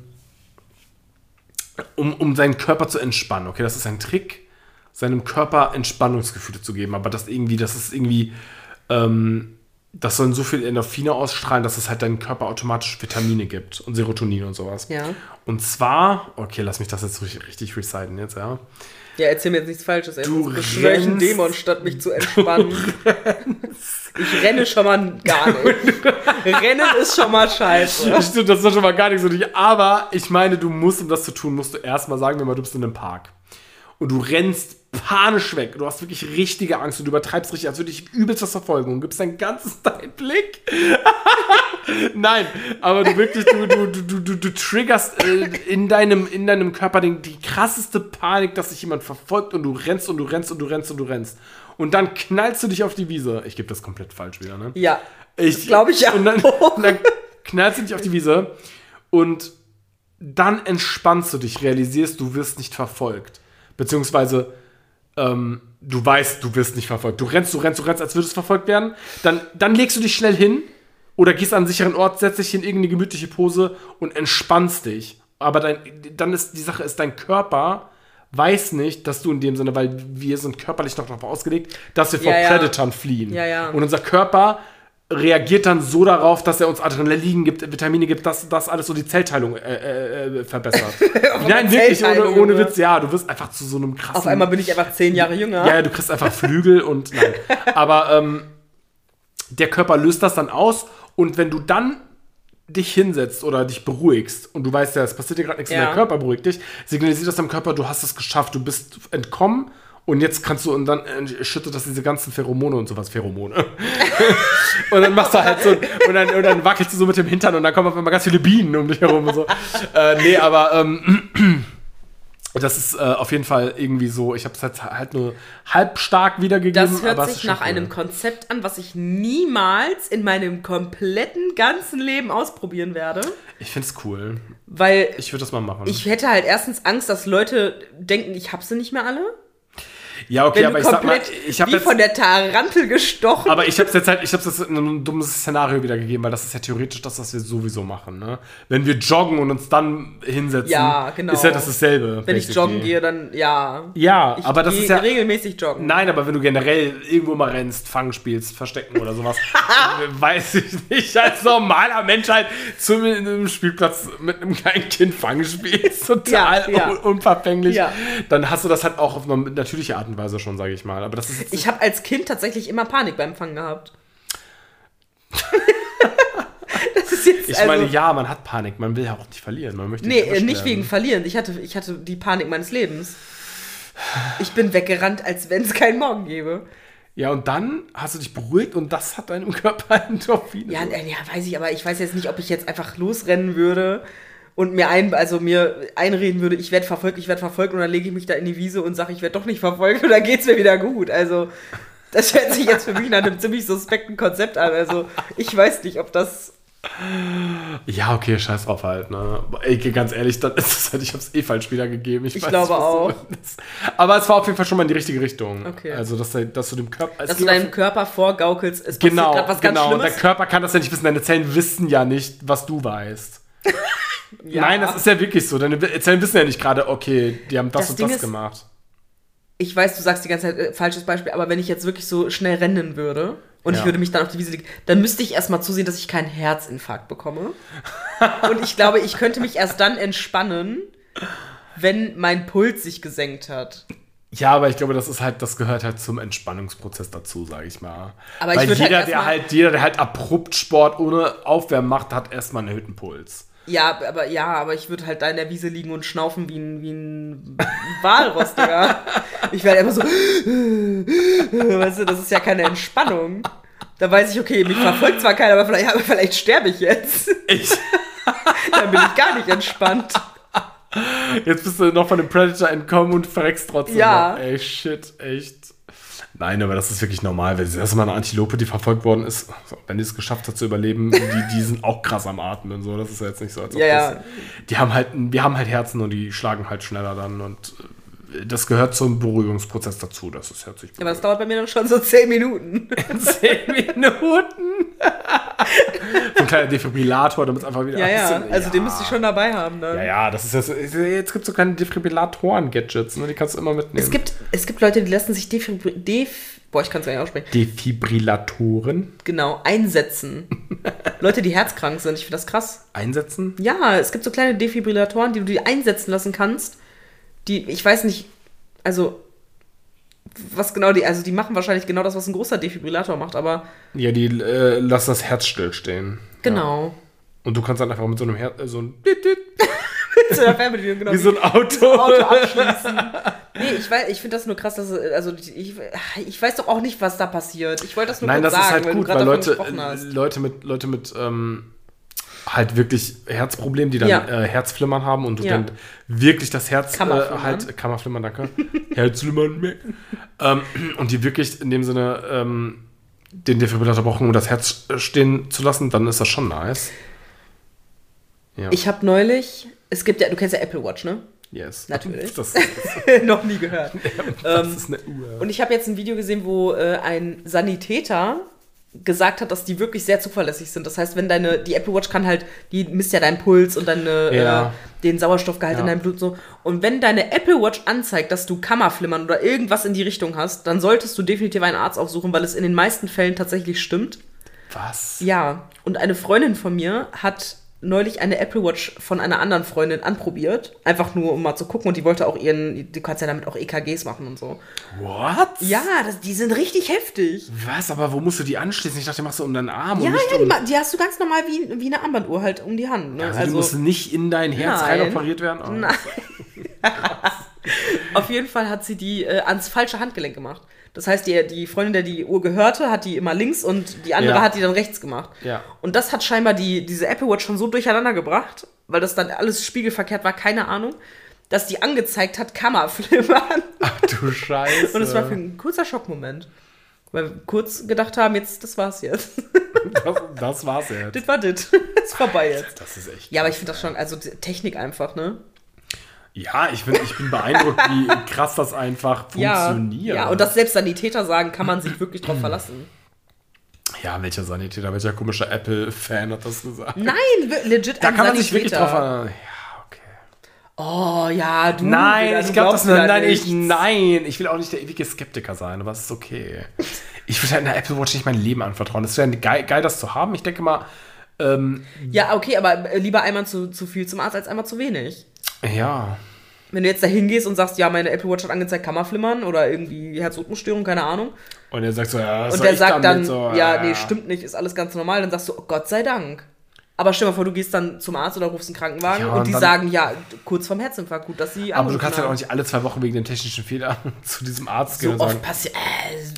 um, um seinen Körper zu entspannen, okay, das ist ein Trick, seinem Körper Entspannungsgefühle zu geben, aber das irgendwie, das ist irgendwie, ähm, das sollen so viel Endorphine ausstrahlen, dass es halt deinem Körper automatisch Vitamine gibt und Serotonin und sowas. Ja. Und zwar, okay, lass mich das jetzt richtig, richtig reciten jetzt, ja. Ja, erzähl mir jetzt nichts Falsches, ey. Du rennst- Dämon, statt mich zu entspannen. Ich renne schon mal gar nicht. Rennen ist schon mal scheiße. Stimmt, das ist schon mal gar nicht so nicht. Aber ich meine, du musst, um das zu tun, musst du erstmal sagen wir mal, du bist in einem Park. Und du rennst panisch weg. Du hast wirklich richtige Angst und du übertreibst richtig, als würde ich übelst was verfolgen und gibst dein ganzes deinen Blick. Nein, aber du wirklich, du, du, du, du, du, triggerst äh, in, deinem, in deinem Körper den, die krasseste Panik, dass sich jemand verfolgt und du rennst und du rennst und du rennst und du rennst. Und dann knallst du dich auf die Wiese. Ich gebe das komplett falsch wieder, ne? Ja. Ich glaub ich Und dann, und dann knallst du dich auf die Wiese und dann entspannst du dich, realisierst, du wirst nicht verfolgt. Beziehungsweise ähm, du weißt, du wirst nicht verfolgt. Du rennst, du rennst, du rennst, als würdest du verfolgt werden. Dann, dann legst du dich schnell hin oder gehst an einen sicheren Ort, setzt dich in irgendeine gemütliche Pose und entspannst dich. Aber dein, dann ist die Sache, ist dein Körper weiß nicht, dass du in dem Sinne, weil wir sind körperlich noch darauf ausgelegt, dass wir vor Ja. Predatern fliehen. Ja. Und unser Körper reagiert dann so darauf, dass er uns Adrenalin gibt, Vitamine gibt, dass das alles so die Zellteilung äh, äh, verbessert. Nein, wirklich, ohne, ohne. Witz, ja, du wirst einfach zu so einem krassen... Auf einmal bin ich einfach zehn Jahre jünger. Ja, du kriegst einfach Flügel und nein. Aber ähm, der Körper löst das dann aus und wenn du dann dich hinsetzt oder dich beruhigst und du weißt ja, es passiert dir gerade nichts und Ja. dein Körper beruhigt dich, signalisiert das deinem Körper, du hast es geschafft, du bist entkommen und jetzt kannst du und dann äh, schüttet das diese ganzen Pheromone und sowas, Pheromone. und dann machst du halt so, und dann, und dann wackelst du so mit dem Hintern und dann kommen auf einmal ganz viele Bienen um dich herum und so. äh, nee, aber ähm, das ist äh, auf jeden Fall irgendwie so, ich habe es halt, halt nur halb stark wiedergegeben. Das hört es sich nach cool. einem Konzept an, was ich niemals in meinem kompletten ganzen Leben ausprobieren werde. Ich find's cool. Weil Ich würde das mal machen. ich hätte halt erstens Angst, dass Leute denken, ich hab sie nicht mehr alle. Ja, okay, Wenn aber ich sag mal, ich habe wie jetzt. von der Tarantel gestochen. Aber ich habe jetzt halt, ich habe das in einem dummen Szenario wiedergegeben, weil das ist ja theoretisch das, was wir sowieso machen. Ne? Wenn wir joggen und uns dann hinsetzen, Ja, genau. ist ja das dasselbe. Wenn ich basically. joggen gehe, dann ja. Ja, Ich aber das ist ja. regelmäßig joggen. Nein, aber wenn du generell irgendwo mal rennst, Fang spielst, Verstecken oder sowas, weiß ich nicht, als normaler Mensch halt zu einem Spielplatz mit einem kleinen Kind Fang spielst, total Ja, ja. un unverfänglich, Ja. dann hast du das halt auch auf eine natürliche Art und Weise schon, sage ich mal. Aber das ist Ich habe als Kind tatsächlich immer Panik beim Fangen gehabt. das ist jetzt ich also, meine, ja, man hat Panik, man will ja auch nicht verlieren, man möchte Nee, nicht werden. wegen Verlieren. Ich hatte, ich hatte die Panik meines Lebens. Ich bin weggerannt, als wenn es keinen Morgen gäbe. Ja, und dann hast du dich beruhigt und das hat deinem Körper Endorphine. Ja, ja, weiß ich, aber ich weiß jetzt nicht, ob ich jetzt einfach losrennen würde und mir ein, also mir einreden würde, ich werde verfolgt, ich werde verfolgt und dann lege ich mich da in die Wiese und sage, ich werde doch nicht verfolgt und dann geht's mir wieder gut. Also, das hört sich jetzt für mich nach einem ziemlich suspekten Konzept an. Also, ich weiß nicht, ob das. Ja, okay, scheiß drauf halt, ne? Ey, ganz ehrlich, dann ist es halt, ich hab's eh falsch wiedergegeben. Ich, Ich weiß glaube auch. Aber es war auf jeden Fall schon mal in die richtige Richtung. Okay. Also, dass, dass du dem Körper. es Dass du deinem Körper vorgaukelst, es passiert Genau, gerade was ganz genau. Und der Schlimmes. Körper kann das ja nicht wissen. Deine Zellen wissen ja nicht, was du weißt. Ja. Nein, das ist ja wirklich so. Deine Zellen wissen ja nicht gerade, okay, die haben das, Das und Ding das ist- gemacht. ich weiß, du sagst die ganze Zeit äh, falsches Beispiel, aber wenn ich jetzt wirklich so schnell rennen würde und Ja. ich würde mich dann auf die Wiese legen, dann müsste ich erstmal zusehen, dass ich keinen Herzinfarkt bekomme. und ich glaube, ich könnte mich erst dann entspannen, wenn mein Puls sich gesenkt hat. Ja, aber ich glaube, das ist halt, das gehört halt zum Entspannungsprozess dazu, sage ich mal. Aber ich Weil würd halt jeder, der erstmal- halt, jeder, der halt abrupt Sport ohne Aufwärmen macht, hat erstmal einen erhöhten Puls. Ja, aber ja, aber ich würde halt da in der Wiese liegen und schnaufen wie ein, wie ein Walross, Digga. Ich werde einfach so. weißt du, das ist ja keine Entspannung. Da weiß ich, okay, mich verfolgt zwar keiner, aber vielleicht, aber vielleicht sterbe ich jetzt. Ich, Dann bin ich gar nicht entspannt. jetzt bist du noch von dem Predator entkommen und verreckst trotzdem. Ja. Noch. Ey, shit, echt. Nein, aber das ist wirklich normal. Wenn das erste Mal eine Antilope, die verfolgt worden ist, wenn die es geschafft hat zu überleben, die, die sind auch krass am Atmen und so. Das ist ja jetzt nicht so, als ob Ja, das. ja. Die haben halt, wir haben halt Herzen und die schlagen halt schneller dann und äh, das gehört zum Beruhigungsprozess dazu, dass es herzlich Aber das dauert bei mir dann schon so 10 Minuten. zehn Minuten. so ein kleiner Defibrillator, damit es einfach wieder. Ja, ja. Also den müsste ich schon dabei haben dann. Ja, ja, das ist ja so, jetzt gibt es so kleine Defibrillatoren-Gadgets, ne? die kannst du immer mitnehmen. Es gibt, es gibt Leute, die lassen sich Defibri Def boah, ich kann es gar nicht aussprechen. Defibrillatoren Genau, einsetzen. Leute, die herzkrank sind. Ich finde das krass. einsetzen. Ja, es gibt so kleine Defibrillatoren, die du dir einsetzen lassen kannst. Die, ich weiß nicht, also was genau die, also die machen wahrscheinlich genau das, was ein großer Defibrillator macht, aber Ja, die äh, lassen das Herz stillstehen. Ja. genau. Und du kannst dann einfach mit so einem Herz, äh, so ein, Zu der Fernbedienung, genau. wie so ein Auto. Auto abschließen. Nee, ich, weiß- ich finde das nur krass, dass also ich, ich weiß doch auch nicht, was da passiert. Ich wollte das nur Nein, das ist sagen, halt weil gut, weil gerade Leute, äh, Leute mit, Leute mit ähm, halt wirklich Herzproblemen, die dann Ja. äh, Herzflimmern haben und du Ja. dann wirklich das Herz Kammerflimmern. Äh, halt, Kammerflimmern, danke. Herzflimmern. ähm, und die wirklich in dem Sinne ähm, den Defibrillator brauchen, um das Herz äh, stehen zu lassen, dann ist das schon nice. Ja. Ich habe neulich, es gibt ja, du kennst ja Apple Watch, ne? yes. Natürlich. Das, das, Noch nie gehört. das Ähm, ist eine Uhr. Und ich habe jetzt ein Video gesehen, wo äh, ein Sanitäter gesagt hat, dass die wirklich sehr zuverlässig sind. Das heißt, wenn deine, die Apple Watch kann halt, die misst ja deinen Puls und deine, Ja. äh, den Sauerstoffgehalt Ja. in deinem Blut und so. Und wenn deine Apple Watch anzeigt, dass du Kammerflimmern oder irgendwas in die Richtung hast, dann solltest du definitiv einen Arzt aufsuchen, weil es in den meisten Fällen tatsächlich stimmt. Was? Ja, und eine Freundin von mir hat neulich eine Apple Watch von einer anderen Freundin anprobiert. Einfach nur, um mal zu gucken. Und die wollte auch ihren, du kannst ja damit auch EKGs machen und so. What? Ja, das, die sind richtig heftig. Was? Aber wo musst du die anschließen? Ich dachte, die machst du um deinen Arm Ja, ja, die, um... ma- die hast du ganz normal wie, wie eine Armbanduhr halt um die Hand. Ne? Also, die muss nicht in dein Herz Nein. rein operiert werden? Oh. Nein. Auf jeden Fall hat sie die äh, ans falsche Handgelenk gemacht. Das heißt, die, die Freundin, der die Uhr gehörte, hat die immer links und die andere Ja. hat die dann rechts gemacht. Ja. Und das hat scheinbar die, diese Apple Watch schon so durcheinander gebracht, weil das dann alles spiegelverkehrt war, keine Ahnung, dass die angezeigt hat, Kammerflimmern. Ach du Scheiße. Und es war für ein kurzer Schockmoment. Weil wir kurz gedacht haben, jetzt, das war's jetzt. das, das war's jetzt. das war das. ist vorbei jetzt. Das ist echt. Ja, aber ich finde das schon, also Technik einfach, ne? Ja, ich, find, ich bin beeindruckt, wie krass das einfach funktioniert. Ja, und dass selbst Sanitäter sagen, kann man sich wirklich drauf verlassen. Ja, welcher Sanitäter, welcher komische Apple-Fan hat das gesagt? Nein, legit Da kann man sich wirklich drauf. äh, Ja, okay. Oh ja, du. Nein, wieder, ich glaube das nein, ich, nein, ich will auch nicht der ewige Skeptiker sein, aber es ist okay. Ich würde halt einer Apple Watch nicht mein Leben anvertrauen. Das wäre geil, geil, das zu haben. Ich denke mal, ähm, Ja, okay, aber äh, lieber einmal zu, zu viel zum Arzt als einmal zu wenig. Ja. Wenn du jetzt da hingehst und sagst, ja, meine Apple Watch hat angezeigt Kammerflimmern oder irgendwie Herzrhythmusstörung, keine Ahnung. Und er sagt so, ja, was Und der sagt dann, so, ja, nee, stimmt nicht, ist alles ganz normal. Dann sagst du, oh Gott sei Dank. Aber stell dir mal vor, du gehst dann zum Arzt oder rufst einen Krankenwagen Ja, und, und die sagen, ja, kurz vorm Herzinfarkt, gut, dass sie Aber du kannst halt auch nicht alle zwei Wochen wegen dem technischen Fehler zu diesem Arzt gehen so und sagen, oft passiert,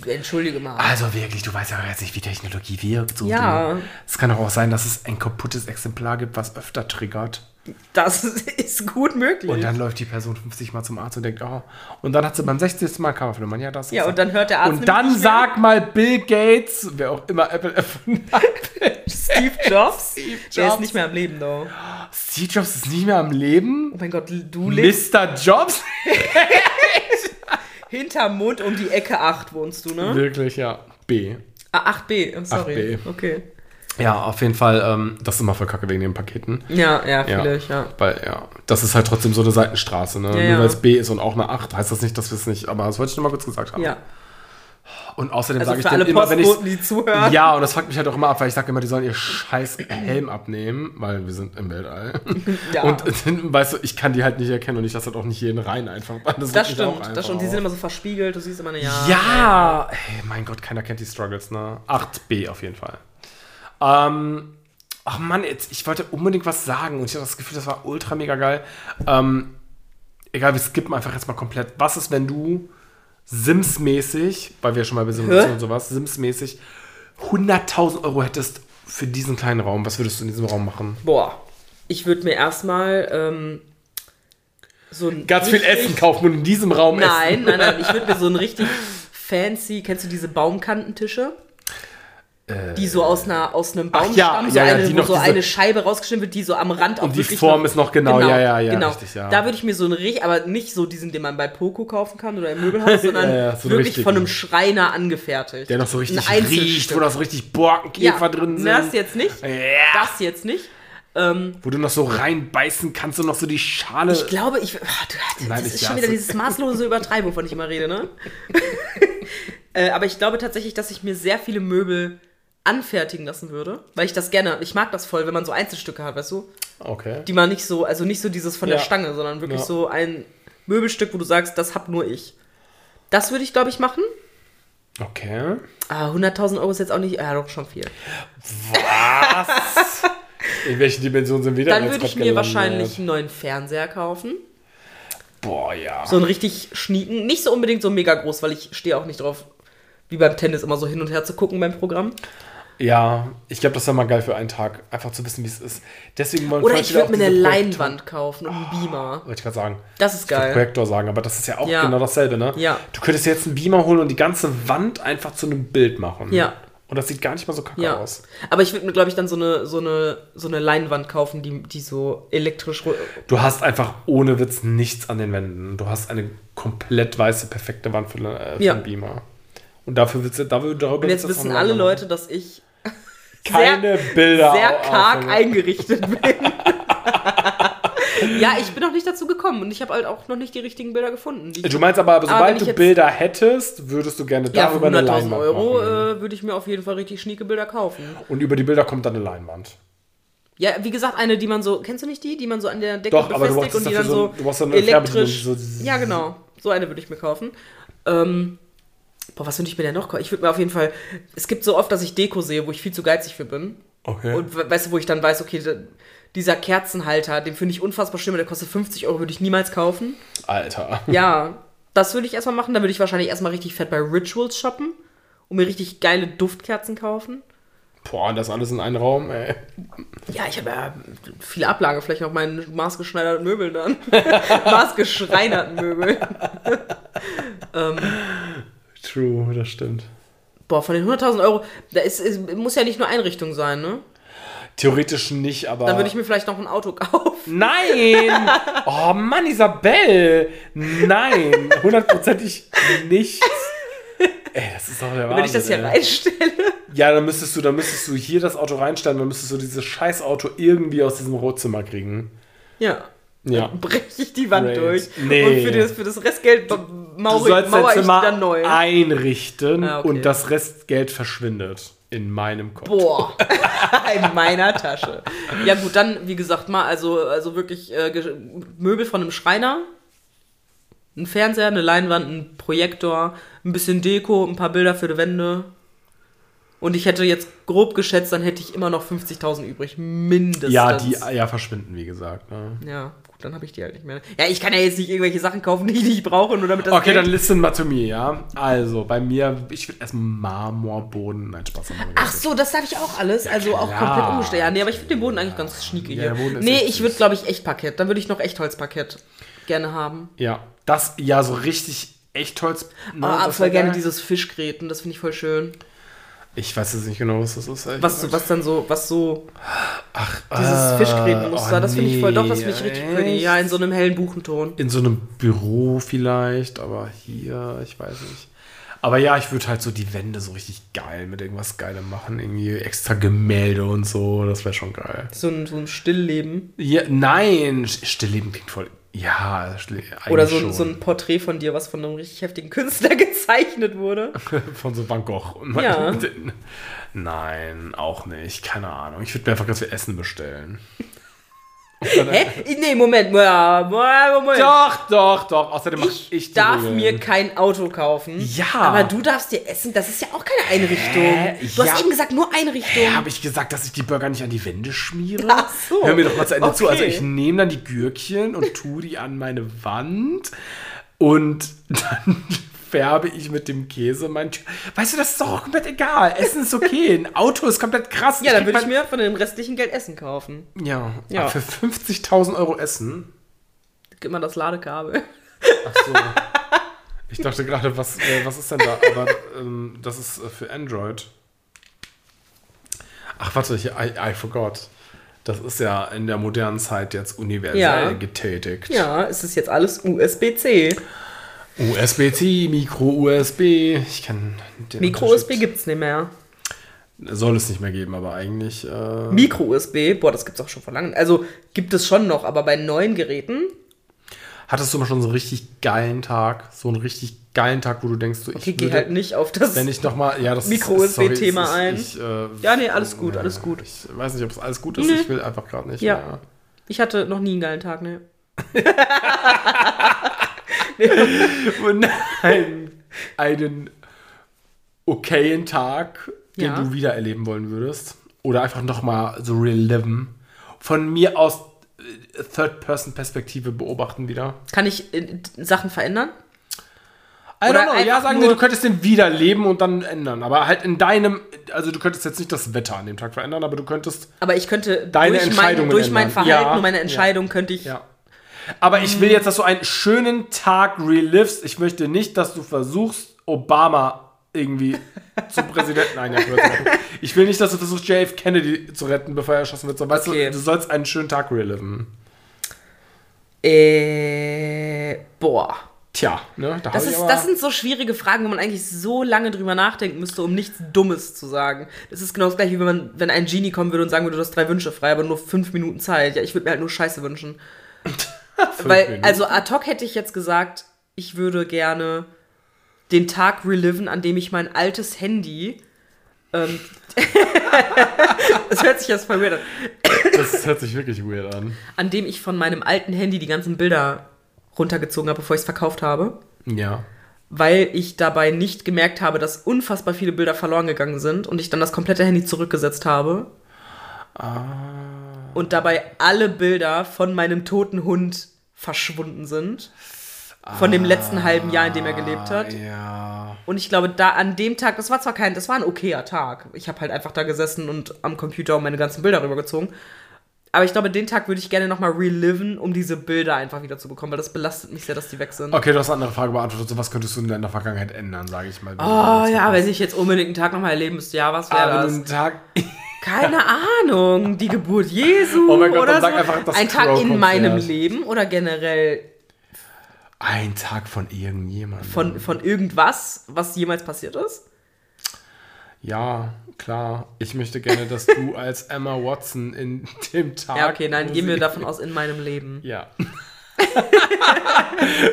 äh, entschuldige mal. also wirklich, du weißt ja jetzt nicht, wie Technologie wirkt. So Ja. Es kann doch auch sein, dass es ein kaputtes Exemplar gibt, was öfter triggert. Das ist gut möglich. Und dann läuft die Person 50 Mal zum Arzt und denkt, oh. Und dann hat sie beim 60. Mal Kammerflimmern. Ja, das ist ja, und dann hört der Arzt Und dann sag mal Bill Gates, wer auch immer Apple erfunden hat. Steve Jobs, Steve der ist Jobs. nicht mehr am Leben, though. Steve Jobs ist nicht mehr am Leben. Oh mein Gott, du lebst Mr. Jobs? hinterm Mond um die Ecke 8 wohnst du, ne? Wirklich, ja. B. Ah, 8b, oh, sorry. 8b. Okay. Ja, auf jeden Fall, ähm, das ist immer voll kacke wegen den Paketen. Ja, ja, Ja. vielleicht, ja. Weil, ja, das ist halt trotzdem so eine Seitenstraße, ne? Ja, Nur ja. weil es B ist und auch eine 8, heißt das nicht, dass wir es nicht, aber das wollte ich nur mal kurz gesagt haben. Ja. Und außerdem Also sage ich alle immer, wenn ich. Die zuhören. Ja, und das fuckt mich halt auch immer ab, weil ich sage immer, die sollen ihr scheiß Helm abnehmen, weil wir sind im Weltall. Ja. Und dann, weißt du, ich kann die halt nicht erkennen und ich lasse halt auch nicht jeden rein einfach. Das, Das stimmt, das stimmt. Die sind immer so verspiegelt, du siehst immer eine Ja. Ja! Hey, mein Gott, keiner kennt die Struggles, ne? 8b auf jeden Fall. Ähm, ach Mann, jetzt, ich wollte unbedingt was sagen und ich habe das Gefühl, das war ultra mega geil. Ähm, egal, wir skippen einfach jetzt mal komplett. Was ist, wenn du Sims-mäßig, weil wir schon mal bei Sims und sowas, Sims-mäßig 100.000 Euro hättest für diesen kleinen Raum, was würdest du in diesem Raum machen? Boah, ich würde mir erstmal ähm, so ein. Ganz viel richtig- Essen kaufen und in diesem Raum Nein, essen. nein, nein. Ich würde mir so ein richtig fancy, kennst du diese Baumkantentische? Die so aus, einer, aus einem Ach Baum ja, so, ja, ja, eine, die wo noch so diese- eine Scheibe rausgeschnitten wird, die so am Rand auch Und die Form ist noch genau, ja, ja, ja, genau. richtig, ja. Da würde ich mir so einen richtig, aber nicht so diesen, den man bei Poco kaufen kann oder im Möbelhaus, sondern so wirklich richtigen. von einem Schreiner angefertigt. Der noch so richtig Ein riecht, wo noch so richtig Borkenkäfer drin sind. Das jetzt nicht. Das jetzt nicht. Ähm, Wo du noch so reinbeißen kannst und noch so die Schale. ich glaube, ich. Ach, du, das Nein, ist ich schon wieder dieses maßlose Übertreibung, von ich immer rede, ne? äh, aber ich glaube tatsächlich, dass ich mir sehr viele Möbel anfertigen lassen würde, weil ich das gerne, ich mag das voll, wenn man so Einzelstücke hat, weißt du? okay. Die man nicht so, also nicht so dieses von Ja. der Stange, sondern wirklich Ja. so ein Möbelstück, wo du sagst, das hab nur ich. Das würde ich, glaube ich, machen. Okay. Ah, 100.000 Euro ist jetzt auch nicht, ja, doch schon viel. Was? In welchen Dimensionen sind wir denn Dann würde ich mir wahrscheinlich einen neuen Fernseher kaufen. Boah, ja. So einen richtig schnieken. Nicht so unbedingt so mega groß, weil ich stehe auch nicht drauf, wie beim Tennis immer so hin und her zu gucken beim Programm. Ja, ich glaube, das wäre mal geil für einen Tag, einfach zu wissen, wie es ist. Deswegen wollen Oder ich würde mir eine Projektor- Leinwand kaufen und einen Beamer. Wollte ich gerade sagen. Das ist Ich geil. Projektor sagen, aber das ist ja auch Ja. genau dasselbe, ne? Ja. Du könntest jetzt einen Beamer holen und die ganze Wand einfach zu einem Bild machen. Ja. Und das sieht gar nicht mal so kacke Ja. aus. Aber ich würde mir, glaube ich, dann so eine, so, eine, so eine Leinwand kaufen, die, die so elektrisch. Du hast einfach ohne Witz nichts an den Wänden. Du hast eine komplett weiße, perfekte Wand für, äh, für Ja. einen Beamer. Und dafür willst du, dafür, darüber Und jetzt wissen alle machen. Leute, dass ich keine Bilder sehr karg eingerichtet bin. ja, ich bin noch nicht dazu gekommen und ich habe halt auch noch nicht die richtigen Bilder gefunden. Du meinst aber, sobald ich du Bilder hättest, würdest du gerne ja, für darüber eine 100.000 Leinwand Euro machen. äh, würde ich mir auf jeden Fall richtig schnieke Bilder kaufen. Und über die Bilder kommt dann eine Leinwand. Ja, wie gesagt, eine, die man so, kennst du nicht die, die man so an der Decke Doch, aber befestigt und die dann so- so, elektrisch. So- ja, genau. So eine würde ich mir kaufen. Ähm, boah, was würde ich mir denn noch kaufen? Ich würde mir auf jeden Fall, es gibt so oft, dass ich Deko sehe, wo ich viel zu geizig für bin. Okay. Und we- weißt du, wo ich dann weiß, okay, dieser Kerzenhalter, den finde ich unfassbar schön, der kostet 50 Euro, würde ich niemals kaufen. Alter. Ja, Das würde ich erstmal machen. Dann würde ich wahrscheinlich erstmal richtig fett bei Rituals shoppen und mir richtig geile Duftkerzen kaufen. Boah, das alles in einem Raum, ey. Ja, ich habe ja viel Ablage, vielleicht auch meinen maßgeschneiderten Möbel dann. maßgeschreinerten Möbel. ähm, True, das stimmt. boah, von den 100.000 Euro, da ist, ist, muss ja nicht nur Einrichtung sein, ne? Theoretisch nicht, aber. Dann würde ich mir vielleicht noch ein Auto kaufen. Nein! Oh Mann, Isabel! Nein! Hundertprozentig nichts. Ey, das ist doch der Wahnsinn. Wenn ich das hier ey. reinstelle, Ja, dann müsstest du, dann müsstest du hier das Auto reinstellen, dann müsstest du dieses scheiß Auto irgendwie aus diesem Rotzimmer kriegen. ja, Ja. breche ich die Wand Great. durch. Nee. Und für das, für das Restgeld Du mauere, sollst mauer dein ich Zimmer dann neu. einrichten Ah, okay. und das Restgeld verschwindet in meinem Kopf. Boah, in meiner Tasche. Ja gut, dann, wie gesagt, mal, also, also wirklich äh, Möbel von einem Schreiner, ein Fernseher, eine Leinwand, ein Projektor, ein bisschen Deko, ein paar Bilder für die Wände. Und ich hätte jetzt grob geschätzt, dann hätte ich immer noch 50.000 übrig, mindestens. Ja, die ja verschwinden, wie gesagt. Ne? Ja, dann habe ich die halt nicht mehr. Ja, ich kann ja jetzt nicht irgendwelche Sachen kaufen, die ich nicht brauche, nur damit das Okay, Geld dann listen mal zu mir, ja. Also, bei mir, ich würde erstmal Marmorboden. Nein, Spaß. Ach so, das darf ich auch alles. also auch klar. komplett umgestellt. Ja, nee, aber ich finde den Boden eigentlich ganz schnieke Ja, hier. der Boden ist nee, ich würde, glaube ich, echt Parkett. Dann würde ich noch Echtholzparkett gerne haben. Ja, das, ja, so richtig echt Holz. ne, Ah, das voll gerne geil. dieses Fischgräten, das finde ich voll schön. Ich weiß jetzt nicht genau, was das ist. Was, was dann so, was so, Ach, dieses ah, Fischgrätenmuster, oh das finde ich voll, doch, das finde ich richtig pretty. Ja, in so einem hellen Buchenton. In so einem Büro vielleicht, aber hier, ich weiß nicht. Aber ja, ich würde halt so die Wände so richtig geil mit irgendwas Geilem machen. Irgendwie extra Gemälde und so, das wäre schon geil. So ein, so ein Stillleben. Ja, nein, Stillleben klingt voll. Ja, Oder so, schon. ein- so ein Porträt von dir, was von einem richtig heftigen Künstler gezeichnet wurde. Von so Van Gogh. Und Ja. Nein, auch nicht. Keine Ahnung. Ich würde mir einfach ganz viel Essen bestellen. Hä? Nee, Moment. Doch, doch, doch. Außerdem Ich, ich darf mir kein Auto kaufen. Ja. Aber du darfst dir essen. Das ist ja auch keine Einrichtung. Hä? Du Ja. hast eben gesagt, nur Einrichtung. Habe ich gesagt, dass ich die Burger nicht an die Wände schmiere? Ach so. Hör mir doch mal zu Ende zu. Okay. Also ich nehme dann die Gürkchen und tue die an meine Wand und dann färbe ich mit dem Käse mein Tür. Weißt du, das ist doch auch komplett egal. Essen ist okay. Ein Auto ist komplett krass. ja, dann würde ich mir von dem restlichen Geld Essen kaufen. Ja, Ja. aber für 50.000 Euro Essen. Gib mal das Ladekabel. Ach so. Ich dachte gerade, was, äh, was ist denn da? Aber ähm, das ist äh, für Android. Ach, warte, hier, I, I forgot. Das ist ja in der modernen Zeit jetzt universell Ja. getätigt. Ja, es ist jetzt alles USB-C. USB-C, Micro-USB. Ich kann den Micro-USB Unterschied- gibt's nicht mehr. Soll es nicht mehr geben, aber eigentlich. Äh, Micro-USB, boah, das gibt's auch schon vor langem. Also gibt es schon noch, aber bei neuen Geräten. hattest du mal schon so einen richtig geilen Tag? So einen richtig geilen Tag, wo du denkst, ich Okay, geh würde, halt nicht auf das. wenn ich noch mal, ja, das Micro-USB-Thema ein. es Ich, äh, Ja, nee, alles gut, alles gut. Ich weiß nicht, ob es alles gut ist. Nee. Ich will einfach gerade nicht Ja. mehr. Ich hatte noch nie einen geilen Tag, ne? Und nein, einen okayen Tag, den Ja. du wieder erleben wollen würdest. Oder einfach noch mal so reliven. Von mir aus äh, Third-Person-Perspektive beobachten wieder. Kann ich äh, Sachen verändern? I Oder don't know. Ja, sagen wir, du könntest den wiederleben und dann ändern. Aber halt in deinem, also du könntest jetzt nicht das Wetter an dem Tag verändern, aber du könntest, Aber ich könnte Deine durch, mein, durch mein ändern. Verhalten Ja, und meine ja. Entscheidung könnte ich. ja. Aber ich will jetzt, dass du einen schönen Tag relivst. Ich möchte nicht, dass du versuchst, Obama irgendwie zum Präsidenten ein Jahr früher zu machen. Ich will nicht, dass du versuchst, JF Kennedy zu retten, bevor er erschossen wird. So, weißt Okay. du, du sollst einen schönen Tag reliven. Äh, boah. Tja, ne? Da Das, ist, das sind so schwierige Fragen, wo man eigentlich so lange drüber nachdenken müsste, um nichts Dummes zu sagen. Das ist genau das gleiche, wie wenn, man, wenn ein Genie kommen würde und sagen würde, du hast drei Wünsche frei, aber nur fünf Minuten Zeit. Ja, ich würde mir halt nur Scheiße wünschen. Weil, Minuten. also ad hoc hätte ich jetzt gesagt, ich würde gerne den Tag reliven, an dem ich mein altes Handy. Ähm, das hört sich jetzt voll weird an. das hört sich wirklich weird an. An dem ich von meinem alten Handy die ganzen Bilder runtergezogen habe, bevor ich es verkauft habe. Ja. weil ich dabei nicht gemerkt habe, dass unfassbar viele Bilder verloren gegangen sind und ich dann das komplette Handy zurückgesetzt habe. Und dabei alle Bilder von meinem toten Hund verschwunden sind. von dem letzten halben Jahr, in dem er gelebt hat. Ah, Ja. Und ich glaube, da an dem Tag, das war zwar kein, das war ein okayer Tag. Ich habe halt einfach da gesessen und am Computer und meine ganzen Bilder rübergezogen. Aber ich glaube, den Tag würde ich gerne nochmal reliven, um diese Bilder einfach wieder zu bekommen, weil das belastet mich sehr, dass die weg sind. Okay, du hast eine andere Frage beantwortet. So, was könntest du in deiner Vergangenheit ändern, sage ich mal. Oh ja, wenn ich jetzt unbedingt einen Tag nochmal erleben müsste, ja, was wäre Aber das? einen Tag. Keine Ahnung. Die Geburt Jesu Oh mein Gott, oder dann sag so. einfach Ein Tag in meinem Leben oder generell Ein Tag von irgendjemandem. von, von irgendwas, was jemals passiert ist? Ja, klar. Ich möchte gerne, dass du als Emma Watson in dem Tag. Ja, okay, nein, gehen wir davon aus, in meinem Leben. Ja.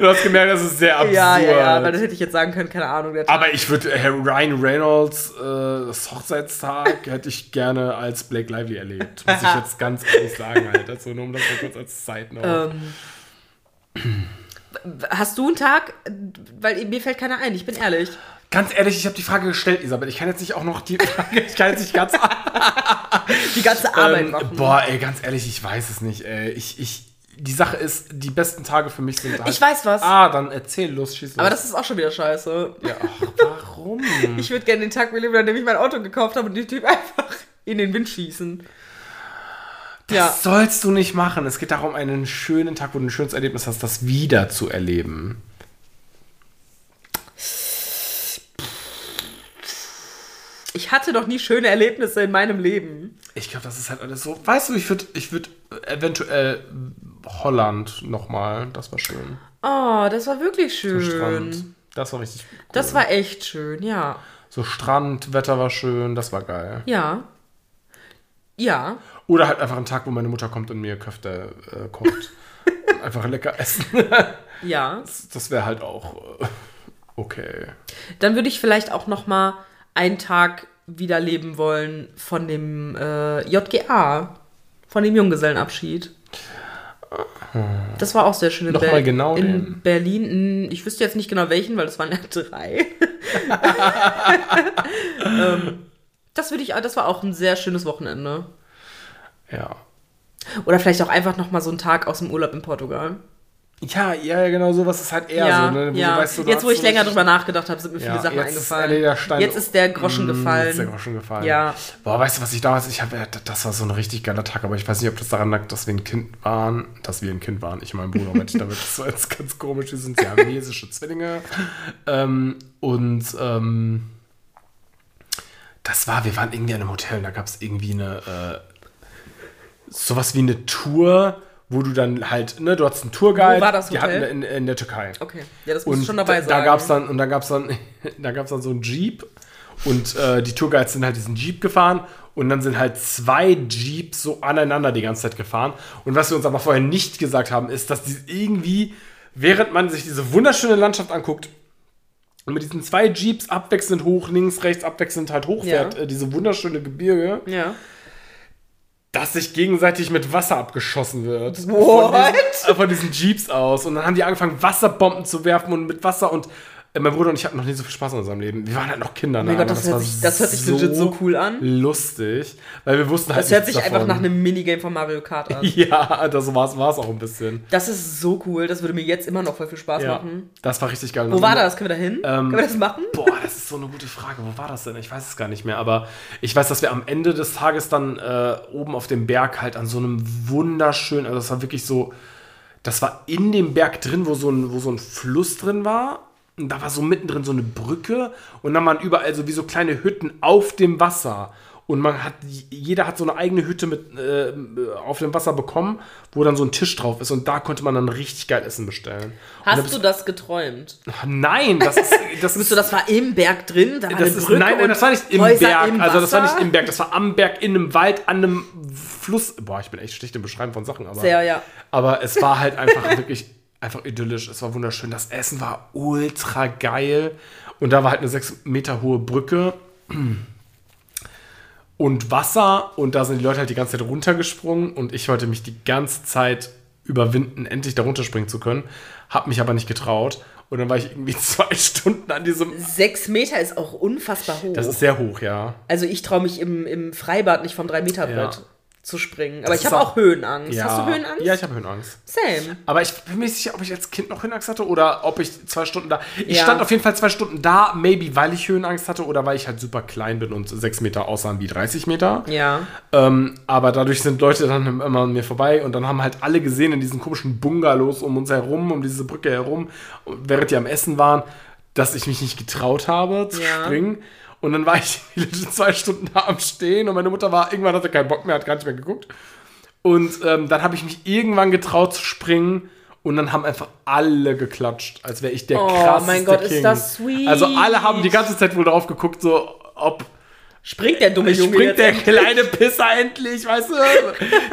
Du hast gemerkt, das ist sehr absurd. Ja, ja, ja, weil das hätte ich jetzt sagen können, keine Ahnung. Aber ich würde äh, Ryan Reynolds äh, das Hochzeitstag hätte ich gerne als Blake Lively erlebt. Muss ich jetzt ganz ehrlich sagen, halt. Also nur um das mal kurz als Side Note. Ähm, hast du einen Tag? Weil mir fällt keiner ein, ich bin ehrlich. Ganz ehrlich, ich habe die Frage gestellt, Isabel. Ich kann jetzt nicht auch noch die Frage, ich kann jetzt nicht ganz Die ganze Arbeit ähm, machen. Boah, ey, ganz ehrlich, ich weiß es nicht. Ey. Ich, ich, die Sache ist, die besten Tage für mich sind halt, Ich weiß was. Ah, dann erzähl los, schieß los. Aber das ist auch schon wieder scheiße. ja, ach, warum? Ich würde gerne den Tag beleben, an dem ich mein Auto gekauft habe und den Typ einfach in den Wind schießen. ja. Das sollst du nicht machen. Es geht darum, einen schönen Tag, wo du ein schönes Erlebnis hast, das wieder zu erleben. Ich hatte doch nie schöne Erlebnisse in meinem Leben. Ich glaube, das ist halt alles so. Weißt du, ich würde ich würd eventuell Holland nochmal. Das war schön. Oh, das war wirklich schön. Das war richtig cool. Das war echt schön, ja. So Strand, Wetter war schön, das war geil. Ja. Ja. Oder halt einfach ein Tag, wo meine Mutter kommt und mir Köfte äh, kocht. einfach lecker essen. Ja. Das, das wäre halt auch äh, okay. Dann würde ich vielleicht auch noch mal einen Tag wieder leben wollen von dem äh, JGA, von dem Junggesellenabschied. Das war auch sehr schön in, Noch mal genau in den. Berlin. Hm, Ich wüsste jetzt nicht genau welchen, weil das waren ja drei. ähm, das würde ich, das war auch ein sehr schönes Wochenende. Ja. Oder vielleicht auch einfach noch mal so ein Tag aus dem Urlaub in Portugal. Ja, ja, ja, genau, sowas ist halt eher ja, so, ne? Wo ja. du weißt, du jetzt, wo ich länger drüber nachgedacht habe, sind mir viele Ja, Sachen jetzt ist eingefallen. der Stein- jetzt ist der Groschen Mm, gefallen. Jetzt ist der Groschen gefallen. Ja. Boah, weißt du, was ich damals, ich habe, das war so ein richtig geiler Tag, aber ich weiß nicht, ob das daran lag, dass wir ein Kind waren, dass wir ein Kind waren. Ich und mein Bruder meinte ich damit, das war jetzt ganz komisch, wir sind siamesische Zwillinge. Ähm, und ähm, das war, wir waren irgendwie in einem Hotel und da gab es irgendwie eine, äh, sowas wie eine Tour, wo du dann halt, ne, du hattest einen Tourguide. Wo war das Die Hotel? hatten in, in der Türkei. Okay, ja, das muss Und ich schon dabei da, sein. da gab's dann, und da gab's dann, da gab's dann so einen Jeep und äh, die Tourguides sind halt diesen Jeep gefahren und dann sind halt zwei Jeeps so aneinander die ganze Zeit gefahren. Und was wir uns aber vorher nicht gesagt haben, ist, dass die irgendwie, während man sich diese wunderschöne Landschaft anguckt, und mit diesen zwei Jeeps abwechselnd hoch, links, rechts, abwechselnd halt hochfährt, Ja. äh, diese wunderschöne Gebirge, Ja. Dass sich gegenseitig mit Wasser abgeschossen wird. Von What? diesen, äh, von diesen Jeeps aus. Und dann haben die angefangen, Wasserbomben zu werfen und mit Wasser und mein Bruder und ich hatten noch nie so viel Spaß in unserem Leben. Wir waren halt noch Kinder. Oh mein ne, Gott, aber das hört sich- das hört sich legit so cool an. Lustig. Weil wir wussten halt Das hört sich einfach davon. nach einem Minigame von Mario Kart an. Ja, das war es auch ein bisschen. Das ist so cool, das würde mir jetzt immer noch voll viel Spaß Ja, machen. das war richtig geil. Wo war das? Können wir da hin? Können wir das machen? Boah, das ist so eine gute Frage. Wo war das denn? Ich weiß es gar nicht mehr. Aber ich weiß, dass wir am Ende des Tages dann äh, oben auf dem Berg halt an so einem wunderschönen, also das war wirklich so, das war in dem Berg drin, wo so ein, wo so ein Fluss drin war. Und da war so mittendrin so eine Brücke und dann waren überall so wie so kleine Hütten auf dem Wasser. Und man hat, jeder hat so eine eigene Hütte mit äh, auf dem Wasser bekommen, wo dann so ein Tisch drauf ist und da konnte man dann richtig geil Essen bestellen. Da Hast bist- du das geträumt? Nein, das ist, das ist du, das war im Berg drin? Da war das eine ist, Brücke nein, nein, das war nicht im Häuser Berg. im also das war nicht im Berg, das war am Berg, in einem Wald, an einem Fluss. Boah, ich bin echt schlecht im Beschreiben von Sachen, aber. Sehr, ja. Aber es war halt einfach wirklich einfach idyllisch. Es war wunderschön. Das Essen war ultra geil. Und da war halt eine sechs Meter hohe Brücke und Wasser. Und da sind die Leute halt die ganze Zeit runtergesprungen. Und ich wollte mich die ganze Zeit überwinden, endlich da runterspringen zu können. Hab mich aber nicht getraut. Und dann war ich irgendwie zwei Stunden an diesem. Sechs Meter ist auch unfassbar hoch. Das ist sehr hoch, ja. also ich traue mich im, im Freibad nicht vom 3-Meter-Brett Ja. Zu springen. Aber Das ich habe auch- auch Höhenangst. Ja. Hast du Höhenangst? Ja, ich habe Höhenangst. Same. Aber ich bin mir nicht sicher, ob ich als Kind noch Höhenangst hatte oder ob ich zwei Stunden da. Ich Ja. stand auf jeden Fall zwei Stunden da, maybe weil ich Höhenangst hatte oder weil ich halt super klein bin und sechs Meter aussahen wie 30 Meter. Ja. Ähm, aber dadurch sind Leute dann immer an mir vorbei und dann haben halt alle gesehen in diesen komischen Bungalows um uns herum, um diese Brücke herum, während die am Essen waren, dass ich mich nicht getraut habe zu Ja. springen. Und dann war ich zwei Stunden da am Stehen und meine Mutter war, irgendwann hatte keinen Bock mehr, hat gar nicht mehr geguckt. Und ähm, dann habe ich mich irgendwann getraut zu springen und dann haben einfach alle geklatscht, als wäre ich der Oh, krasseste mein Gott, ist King. das sweet. Also alle haben die ganze Zeit wohl drauf geguckt, so ob Springt der dumme Junge springt der kleine Pisser endlich, weißt du?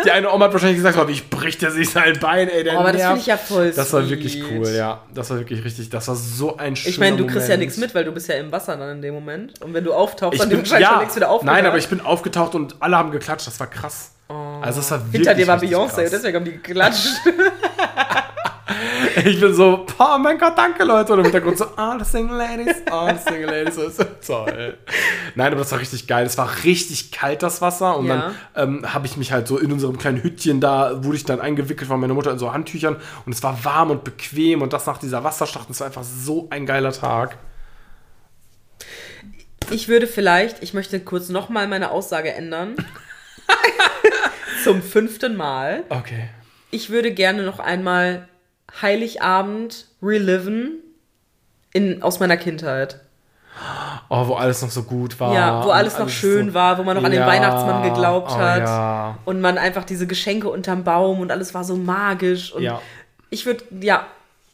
Die eine Oma hat wahrscheinlich gesagt, oh, wie bricht er sich sein Bein, ey, der Oh, aber das finde ich ja voll Das war wirklich cool, ja. Das war wirklich richtig, das war so ein schöner Ich meine, du kriegst ja Moment. nichts mit, weil du bist ja im Wasser dann in dem Moment. Und wenn du auftauchst, Ich dann bin, wahrscheinlich ja, nichts wieder aufgehört. nein, aber ich bin aufgetaucht und alle haben geklatscht, das war krass. also es war wirklich Hinter dir war Beyoncé, deswegen haben die geklatscht. Ich bin so, oh mein Gott, danke Leute. Und im Hintergrund so, all the single ladies, all the single ladies. Das ist toll. Nein, aber das war richtig geil. Es war richtig kalt, das Wasser. Und Ja. dann ähm, habe ich mich halt so in unserem kleinen Hüttchen da, wurde ich dann eingewickelt von meiner Mutter in so Handtüchern. Und es war warm und bequem. Und das nach dieser Wasserschlacht. Es war einfach so ein geiler Tag. Ich würde vielleicht, ich möchte kurz nochmal meine Aussage ändern. Zum fünften Mal. Okay. Ich würde gerne noch einmal Heiligabend reliven in, aus meiner Kindheit. Oh, wo alles noch so gut war. Ja, wo und alles noch schön so- war, wo man noch an den Ja, Weihnachtsmann geglaubt oh hat. Ja. Und man einfach diese Geschenke unterm Baum und alles war so magisch. Und Ja. ich würde, ja,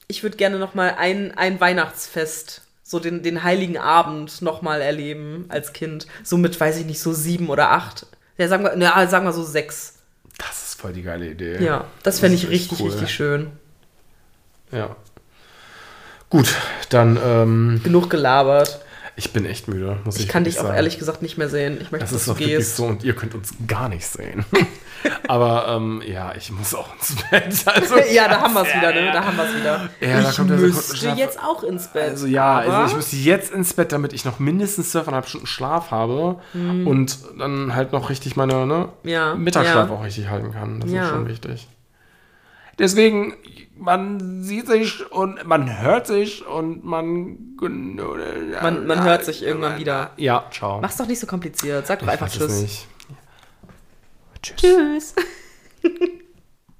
ich würde gerne noch mal ein, ein Weihnachtsfest, so den, den heiligen Abend noch mal erleben als Kind. So mit, weiß ich nicht, so sieben oder acht. Ja, sagen wir, na, sagen wir so sechs. Das ist voll die geile Idee. Ja, das fände ist ich richtig, cool. richtig schön. Ja. Gut, dann, ähm, Genug gelabert. ich bin echt müde, muss ich Ich kann dich auch sagen. ehrlich gesagt nicht mehr sehen. Ich möchte, Das dass ist du doch wirklich gehst. so und ihr könnt uns gar nicht sehen. Aber ähm, ja, ich muss auch ins Bett. Also, ja, da haben wir es wieder, ne? ja. Da haben wir es wieder. Ja, da ich kommt der müsste Sekundenschlaf. jetzt auch ins Bett. Also ja, also ich müsste jetzt ins Bett, damit ich noch mindestens 12,5 Stunden Schlaf habe und dann halt noch richtig meine ne, Hm. Ja, Mittagsschlaf ja. auch richtig halten kann. Das Ja. ist schon wichtig. Deswegen, man sieht sich und man hört sich und man... Man, man hört sich irgendwann wieder. Ja, ciao. Mach's doch nicht so kompliziert. Sag doch Ich einfach Tschüss. Tschüss. Tschüss.